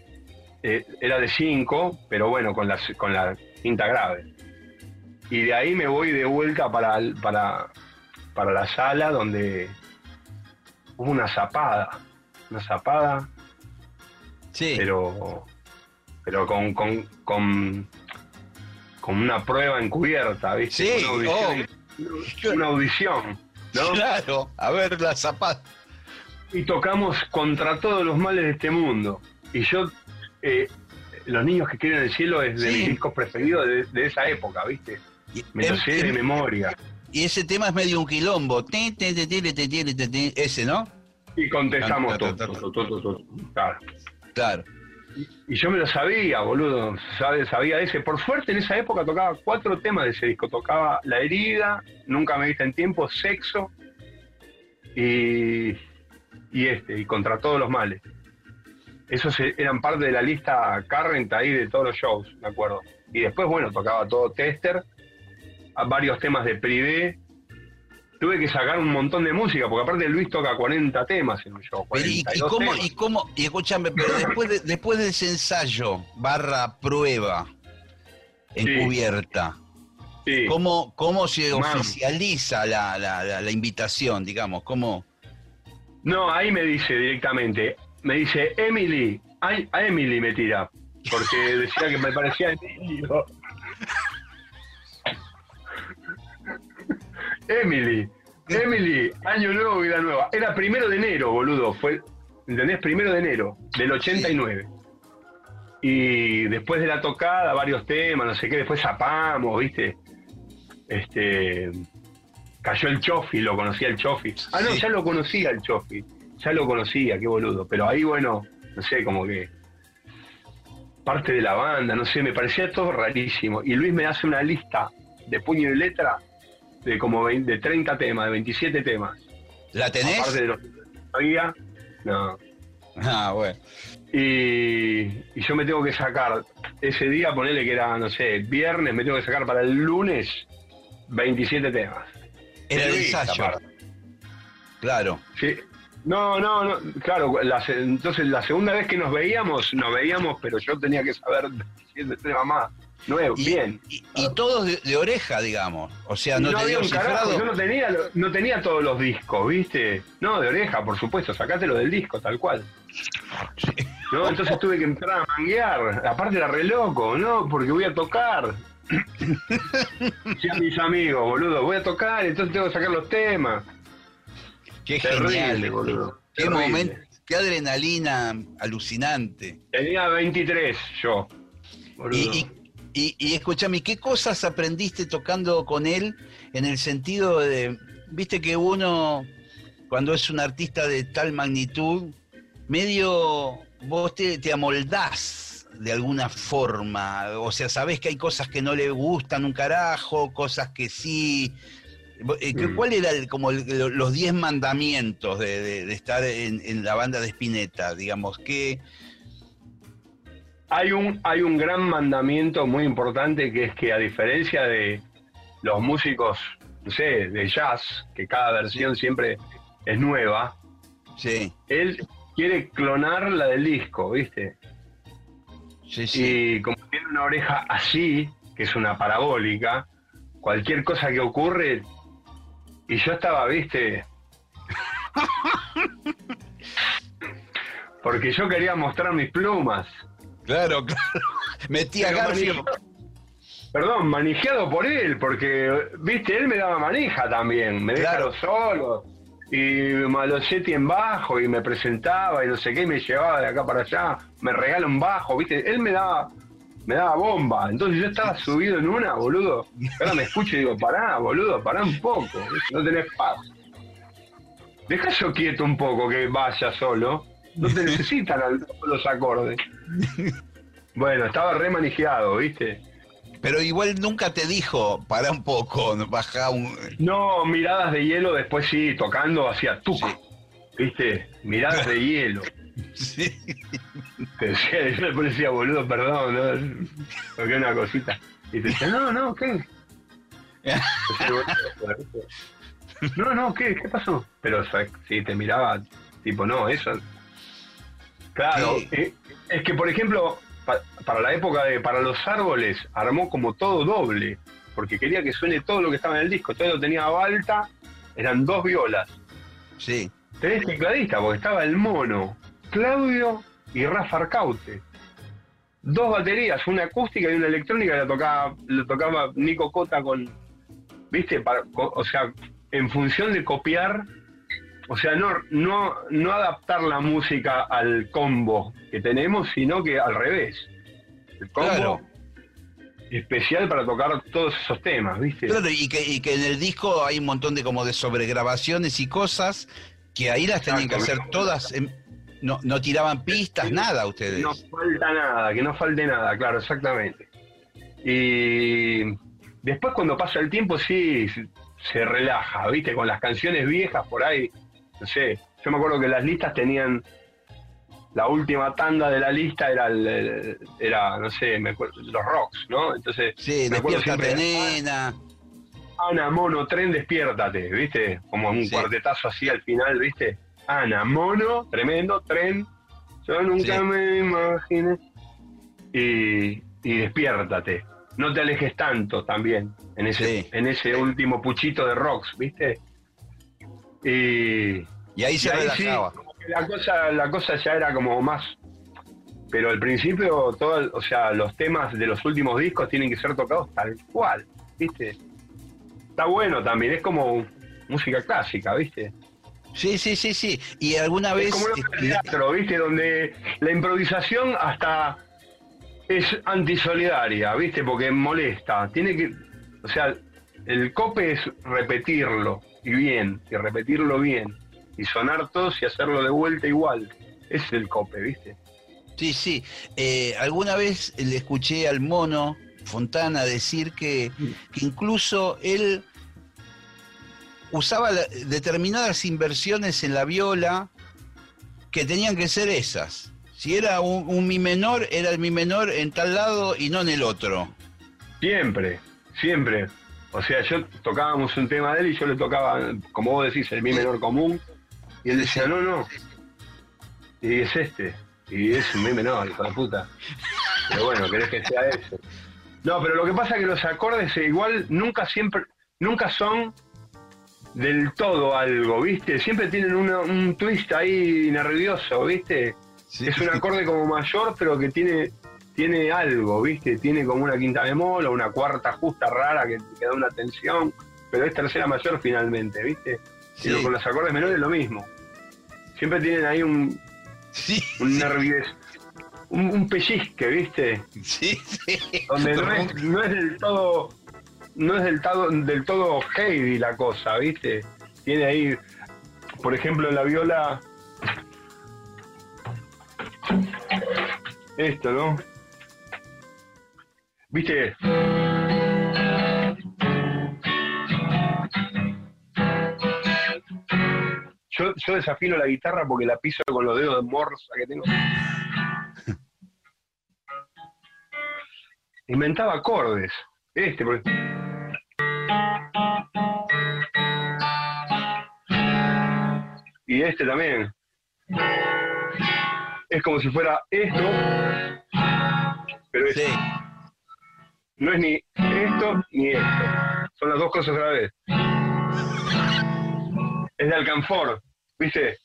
eh, era de 5, pero bueno, con la, con la cinta grave. Y de ahí me voy de vuelta para, para, para la sala donde hubo una zapada, una zapada Sí. pero pero con, con, con, con una prueba encubierta, ¿viste? Sí, una audición, una audición, ¿no? Claro, a ver la zapata. Y tocamos contra todos los males de este mundo. Y yo, eh, Los niños que quieren el cielo es de Sí. mis discos preferidos de, de esa época, ¿viste? Me lo sé de em- memoria. Y ese tema es medio un quilombo. Ese, ¿no? Y contestamos todo, todo, claro. Claro. Y yo me lo sabía, boludo. Sabe- Sabía ese. Por suerte en esa época tocaba cuatro temas de ese disco. Tocaba La herida, Nunca me viste en tiempo, Sexo y, y este, y Contra todos los males. Esos e- eran parte de la lista current ahí de todos los shows, me acuerdo. Y después, bueno, tocaba todo Tester, varios temas de Privé. Tuve que sacar un montón de música, porque aparte Luis toca 40 temas en un show. ¿y, y 42 cómo, temas. y cómo, y escúchame, pero después de, después de ese ensayo barra prueba encubierta, Sí. ¿cómo, cómo se oficializa la, la, la, la invitación, digamos? ¿Cómo? No, ahí me dice directamente, me dice Emily, a Emily me tira, porque decía que me parecía Emilio. Emily, Emily, año nuevo, vida nueva. Era primero de enero, boludo, fue, ¿entendés? Primero de enero del 89. Y después de la tocada, varios temas, no sé qué, después zapamos, ¿viste? Este, cayó el Chofi, lo conocía el Chofi. Ah, no, Sí. ya lo conocía el Chofi, ya lo conocía, qué boludo. Pero ahí, bueno, no sé, como que parte de la banda, no sé, me parecía todo rarísimo. Y Luis me hace una lista de puño y letra de como 20 de 30 temas, de 27 temas. ¿La tenés? Aparte de los que sabía, no. Ah, bueno. Y, y yo me tengo que sacar ese día, ponerle que era, no sé, viernes, me tengo que sacar para el lunes 27 temas. Era el ensayo. Claro. Sí. No, no, no, claro, la se- entonces la segunda vez que nos veíamos, nos veíamos, pero yo tenía que saber 27 temas más. Nuevo, Y, bien. y, y todos de, de oreja, digamos. O sea, no, no había un carajo, yo no tenía, no tenía todos los discos, ¿viste? No, de oreja, por supuesto, sacátelo del disco, tal cual. ¿No? Entonces tuve que entrar a manguear, aparte era re loco, ¿no? Porque voy a tocar. Sí, a mis amigos, boludo, voy a tocar, entonces tengo que sacar los temas. Qué Terrible, genial. boludo. Qué Terrible. momento, qué adrenalina alucinante. Tenía 23 yo. boludo. Y, y, y, y escúchame, ¿qué cosas aprendiste tocando con él en el sentido de, viste que uno, cuando es un artista de tal magnitud, medio vos te, te amoldás de alguna forma, o sea, sabés que hay cosas que no le gustan un carajo, cosas que sí. Eh, ¿qué- Mm. ¿Cuál era el- como el- los 10 mandamientos de, de- de estar en, en la banda de Spinetta? Digamos, que Hay un, hay un gran mandamiento muy importante que es que a diferencia de los músicos, no sé, de jazz, que cada versión siempre es nueva, sí, él quiere clonar la del disco, ¿viste? sí, sí. Y como tiene una oreja así, que es una parabólica, cualquier cosa que ocurre, y yo estaba, ¿viste? Porque yo quería mostrar mis plumas. Claro, claro. Metía Garfield. Perdón, manejado por él, porque, viste, él me daba manija también, me Claro. dejaba solo. Y Malosetti en bajo, y me presentaba, y no sé qué, y me llevaba de acá para allá, me regala un bajo, viste, él me daba me daba bomba. Entonces yo estaba subido en una, boludo. Ahora me escucho y digo, pará, boludo, pará un poco. No tenés paz. Deja yo quieto un poco que vaya solo. No te necesitan los acordes. Bueno, estaba re manejado, ¿viste? Pero igual nunca te dijo, para un poco, baja un... No, miradas de hielo, después sí, tocando hacia tuc. Sí. ¿Viste? Miradas de hielo. Sí. Te decía, yo le parecía boludo, perdón, ¿no? Porque una cosita. Y te decía, no, no, ¿qué? No, no, ¿qué? ¿Qué pasó? Pero o sea, si te miraba, tipo, no, eso. Claro, eh, es que por ejemplo, pa- para la época de Para los árboles, armó como todo doble, porque quería que suene todo lo que estaba en el disco. Todo lo tenía a balta, eran dos violas. Sí. Tenés tecladista, porque estaba el mono, Claudio y Rafa Arcaute. Dos baterías, una acústica y una electrónica, la tocaba, lo tocaba Nico Cota con, ¿viste? Para- o sea, en función de copiar, o sea, no, no, no adaptar la música al combo que tenemos, sino que al revés. El combo Claro. especial para tocar todos esos temas, ¿viste? Claro, y que, y que en el disco hay un montón de como de sobregrabaciones y cosas que ahí las tenían que hacer todas. en- no, no tiraban pistas, nada ustedes. No falta nada, que no falte nada, claro, exactamente. Y después cuando pasa el tiempo sí se relaja, ¿viste? Con las canciones viejas por ahí, no sé, yo me acuerdo que las listas tenían la última tanda de la lista era el, era no sé, me acuerdo, los rocks, ¿no? Entonces, Sí, me despiértate, nena. Ana, mono, tren, despiértate, ¿viste? Como un Sí. cuartetazo así al final, ¿viste? Ana, mono, tremendo, tren, yo nunca Sí. me imaginé. Y, y despiértate. No te alejes tanto también en ese, Sí. en ese último puchito de rocks, ¿viste? Y, Y ahí se y ahí sí, como que la cosa, la cosa ya era como más. Pero al principio, todo, o sea, los temas de los últimos discos tienen que ser tocados tal cual, ¿viste? Está bueno también, es como música clásica, ¿viste? Sí, sí, sí, sí. Y alguna Es vez... como una obra de eh, teatro, ¿viste? Donde la improvisación hasta es antisolidaria, ¿viste? Porque molesta. Tiene que. O sea, el cope es repetirlo y bien, y repetirlo bien, y sonar todos y hacerlo de vuelta igual. Ese es el cope, ¿viste? Sí, sí. Eh, alguna vez le escuché al mono Fontana decir que, que incluso él usaba la- determinadas inversiones en la viola que tenían que ser esas. Si era un, un mi menor, era el mi menor en tal lado y no en el otro. Siempre, siempre. O sea, yo tocábamos un tema de él y yo le tocaba, como vos decís, el mi menor común. Y él decía, no, no. Y es este. Y es un mi menor, hijo de puta. Pero bueno, querés que sea ese. No, pero lo que pasa es que los acordes eh, igual nunca siempre, nunca son del todo algo, ¿viste? Siempre tienen una- un twist ahí nervioso, ¿viste? Es un acorde como mayor, pero que tiene, tiene algo, ¿viste? Tiene como una quinta bemol o una cuarta justa rara que, que da una tensión, pero es tercera mayor finalmente, ¿viste? Sí. Y con los acordes menores es lo mismo. Siempre tienen ahí un, Sí, un nervies, un, un pellizque, ¿viste? sí, sí. Donde no es, no es del todo, no es del todo, del todo heavy la cosa, ¿viste? Tiene ahí, por ejemplo, en la viola, esto, ¿no? ¿Viste? Yo, yo desafino la guitarra porque la piso con los dedos de morsa que tengo. Inventaba acordes. Este, por Y este también. Es como si fuera esto, pero es- Sí. No es ni esto ni esto. Son las dos cosas a la vez. Es de Alcanfor, ¿viste?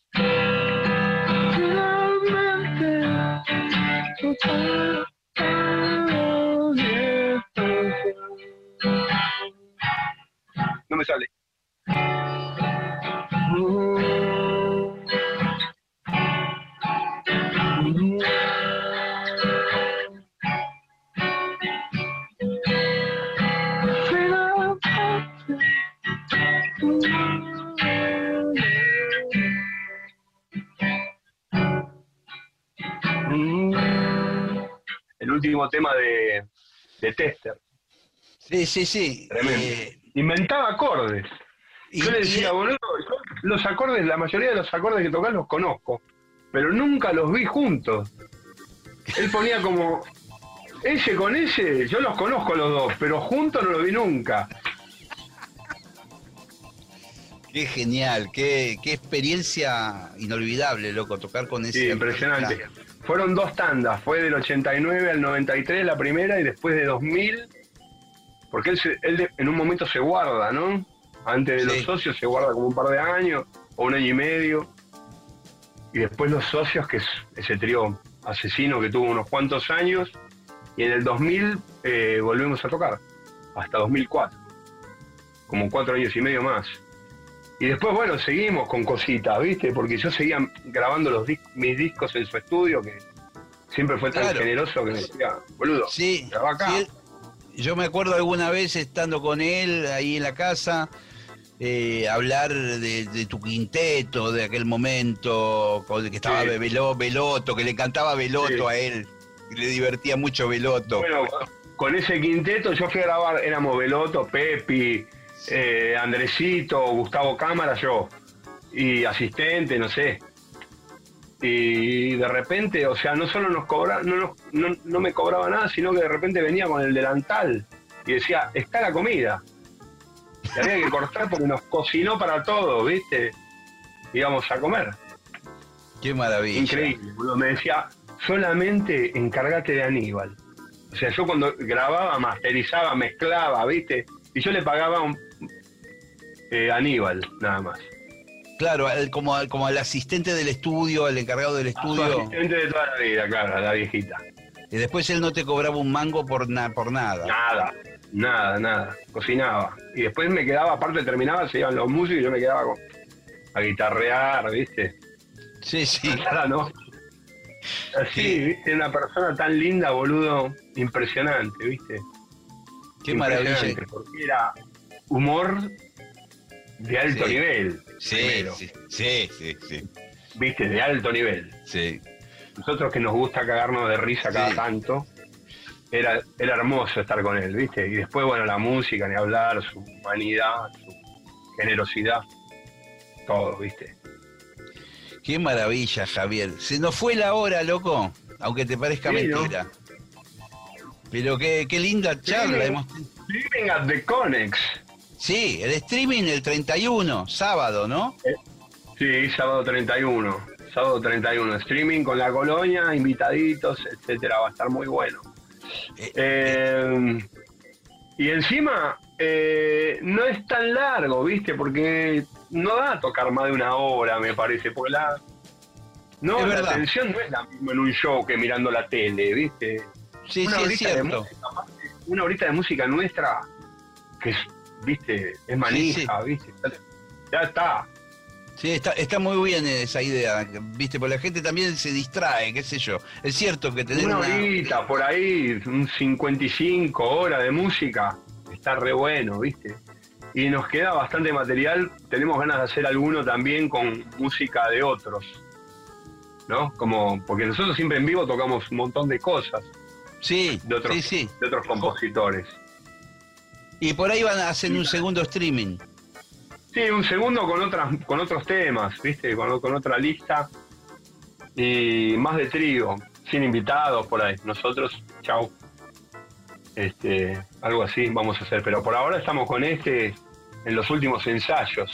De Tester. Sí, sí, sí. Tremendo. Eh, Inventaba acordes. y- Yo le y- decía, boludo, yo los acordes, la mayoría de los acordes que tocas los conozco, pero nunca los vi juntos. Él ponía como, ese con ese, yo los conozco los dos, pero juntos no los vi nunca. Qué genial, qué, qué experiencia inolvidable, loco, tocar con ese. Sí, impresionante. Fueron dos tandas, fue del 89 al 93 la primera y después de 2000, porque él, se- él en un momento se guarda, ¿no? Antes de Sí. los socios se guarda como un par de años o un año y medio. Y después los socios, que es ese trío asesino que tuvo unos cuantos años. Y en el 2000 eh, volvemos a tocar, hasta 2004. Como cuatro años y medio más. Y después, bueno, seguimos con cositas, ¿viste? Porque yo seguía grabando los dis- mis discos en su estudio, que siempre fue tan Claro. generoso que me decía, boludo, Sí, acá. sí, yo me acuerdo alguna vez estando con él ahí en la casa, eh, hablar de, de tu quinteto de aquel momento, con- que estaba Sí. Velo- Veloto, que le encantaba Veloto Sí. a él, y le divertía mucho Veloto. Bueno, con ese quinteto yo fui a grabar, éramos Veloto, Pepi, eh, Andresito, Gustavo Cámara, yo, y asistente, no sé. Y de repente, o sea, no solo nos cobraba, no, nos- no, no me cobraba nada, sino que de repente venía con el delantal y decía, está la comida. Y había que cortar porque nos cocinó para todo, ¿viste? Íbamos a comer. Qué maravilla. Increíble, boludo. Me decía, solamente encárgate de Aníbal. O sea, yo cuando grababa, masterizaba, mezclaba, ¿viste? Y yo le pagaba un, eh, Aníbal, nada más. Claro, como, al- como al asistente del estudio, al encargado del estudio, asistente de toda la vida, claro, la viejita. y después él no te cobraba un mango por, na- por nada. Nada, nada, nada. Cocinaba. Y después me quedaba, aparte terminaba, se iban los músicos y yo me quedaba con, a guitarrear, ¿viste? Sí, sí. Ahora no. Así, Sí. ¿viste? Una persona tan linda, boludo, impresionante, ¿viste? Qué maravilla. Impresionante, Porque era humor de alto Sí. nivel. Sí, primero, sí, sí, sí, sí, Viste, de alto nivel. sí. Nosotros que nos gusta cagarnos de risa cada tanto, era, era hermoso estar con él, ¿viste? Y después, bueno, la música, ni hablar, su humanidad, su generosidad, todo, ¿viste? Qué maravilla, Javier. Se nos fue la hora, loco, aunque te parezca Sí, ¿no? mentira. Pero qué, qué linda charla. Sí. hemos- Living at the Conex. Sí, el streaming el 31, sábado, ¿no? Sí, sábado 31. Sábado 31. Streaming con la colonia, invitaditos, etcétera. Va a estar muy bueno. Eh, Eh, y encima, eh, no es tan largo, ¿viste? Porque no da a tocar más de una hora, me parece. Porque la, no, Es la verdad. atención no es la misma en un show que mirando la tele, ¿viste? sí, una, sí, es cierto. música, una horita de música nuestra, que es, ¿viste? Es manija, ¿viste? Ya está. Sí, está, está muy bien esa idea, ¿viste? Porque la gente también se distrae, qué sé yo. Es cierto que tener Una una... horita por ahí, un 55 horas de música, está re bueno, ¿viste? Y nos queda bastante material, tenemos ganas de hacer alguno también con música de otros, ¿no? Como, porque nosotros siempre en vivo tocamos un montón de cosas Sí, de otros, sí, sí. de otros compositores. Y por ahí van a hacer un segundo streaming. Sí, un segundo con otras, con otros temas, ¿viste? Con, con otra lista. Y más de trío, sin invitados por ahí. Nosotros, chau. Este, algo así vamos a hacer. Pero por ahora estamos con este en los últimos ensayos.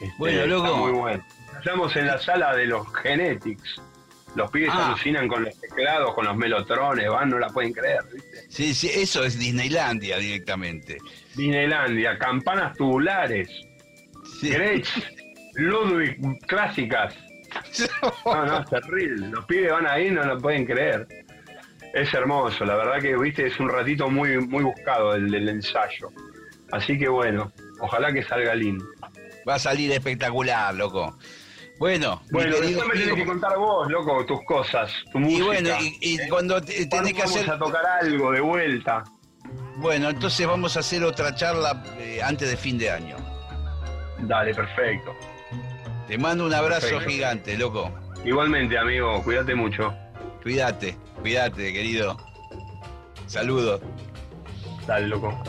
Este, Bueno, está loco. muy bueno. Estamos en la sala de los Genetics. Los pibes Ah. alucinan con los teclados, con los melotrones, van, no la pueden creer, ¿viste? Sí, sí, eso es Disneylandia directamente. Disneylandia, campanas tubulares, Sí. Gretsch, Ludwig, clásicas. No, no, es terrible. Los pibes van ahí, no lo pueden creer. Es hermoso, la verdad que, viste, es un ratito muy, muy buscado el del ensayo. Así que bueno, ojalá que salga lindo. Va a salir espectacular, loco. Bueno, Bueno, después me tenés que contar vos, loco, tus cosas, tu y música. bueno, y, y cuando te- ¿Cuándo tenés que vamos hacer... a tocar algo de vuelta. Bueno, entonces vamos a hacer otra charla eh, antes de fin de año. Dale, perfecto. Te mando un abrazo Perfecto. gigante, loco. Igualmente, amigo, cuídate mucho. Cuídate. Cuídate, querido. Saludos. Dale, loco.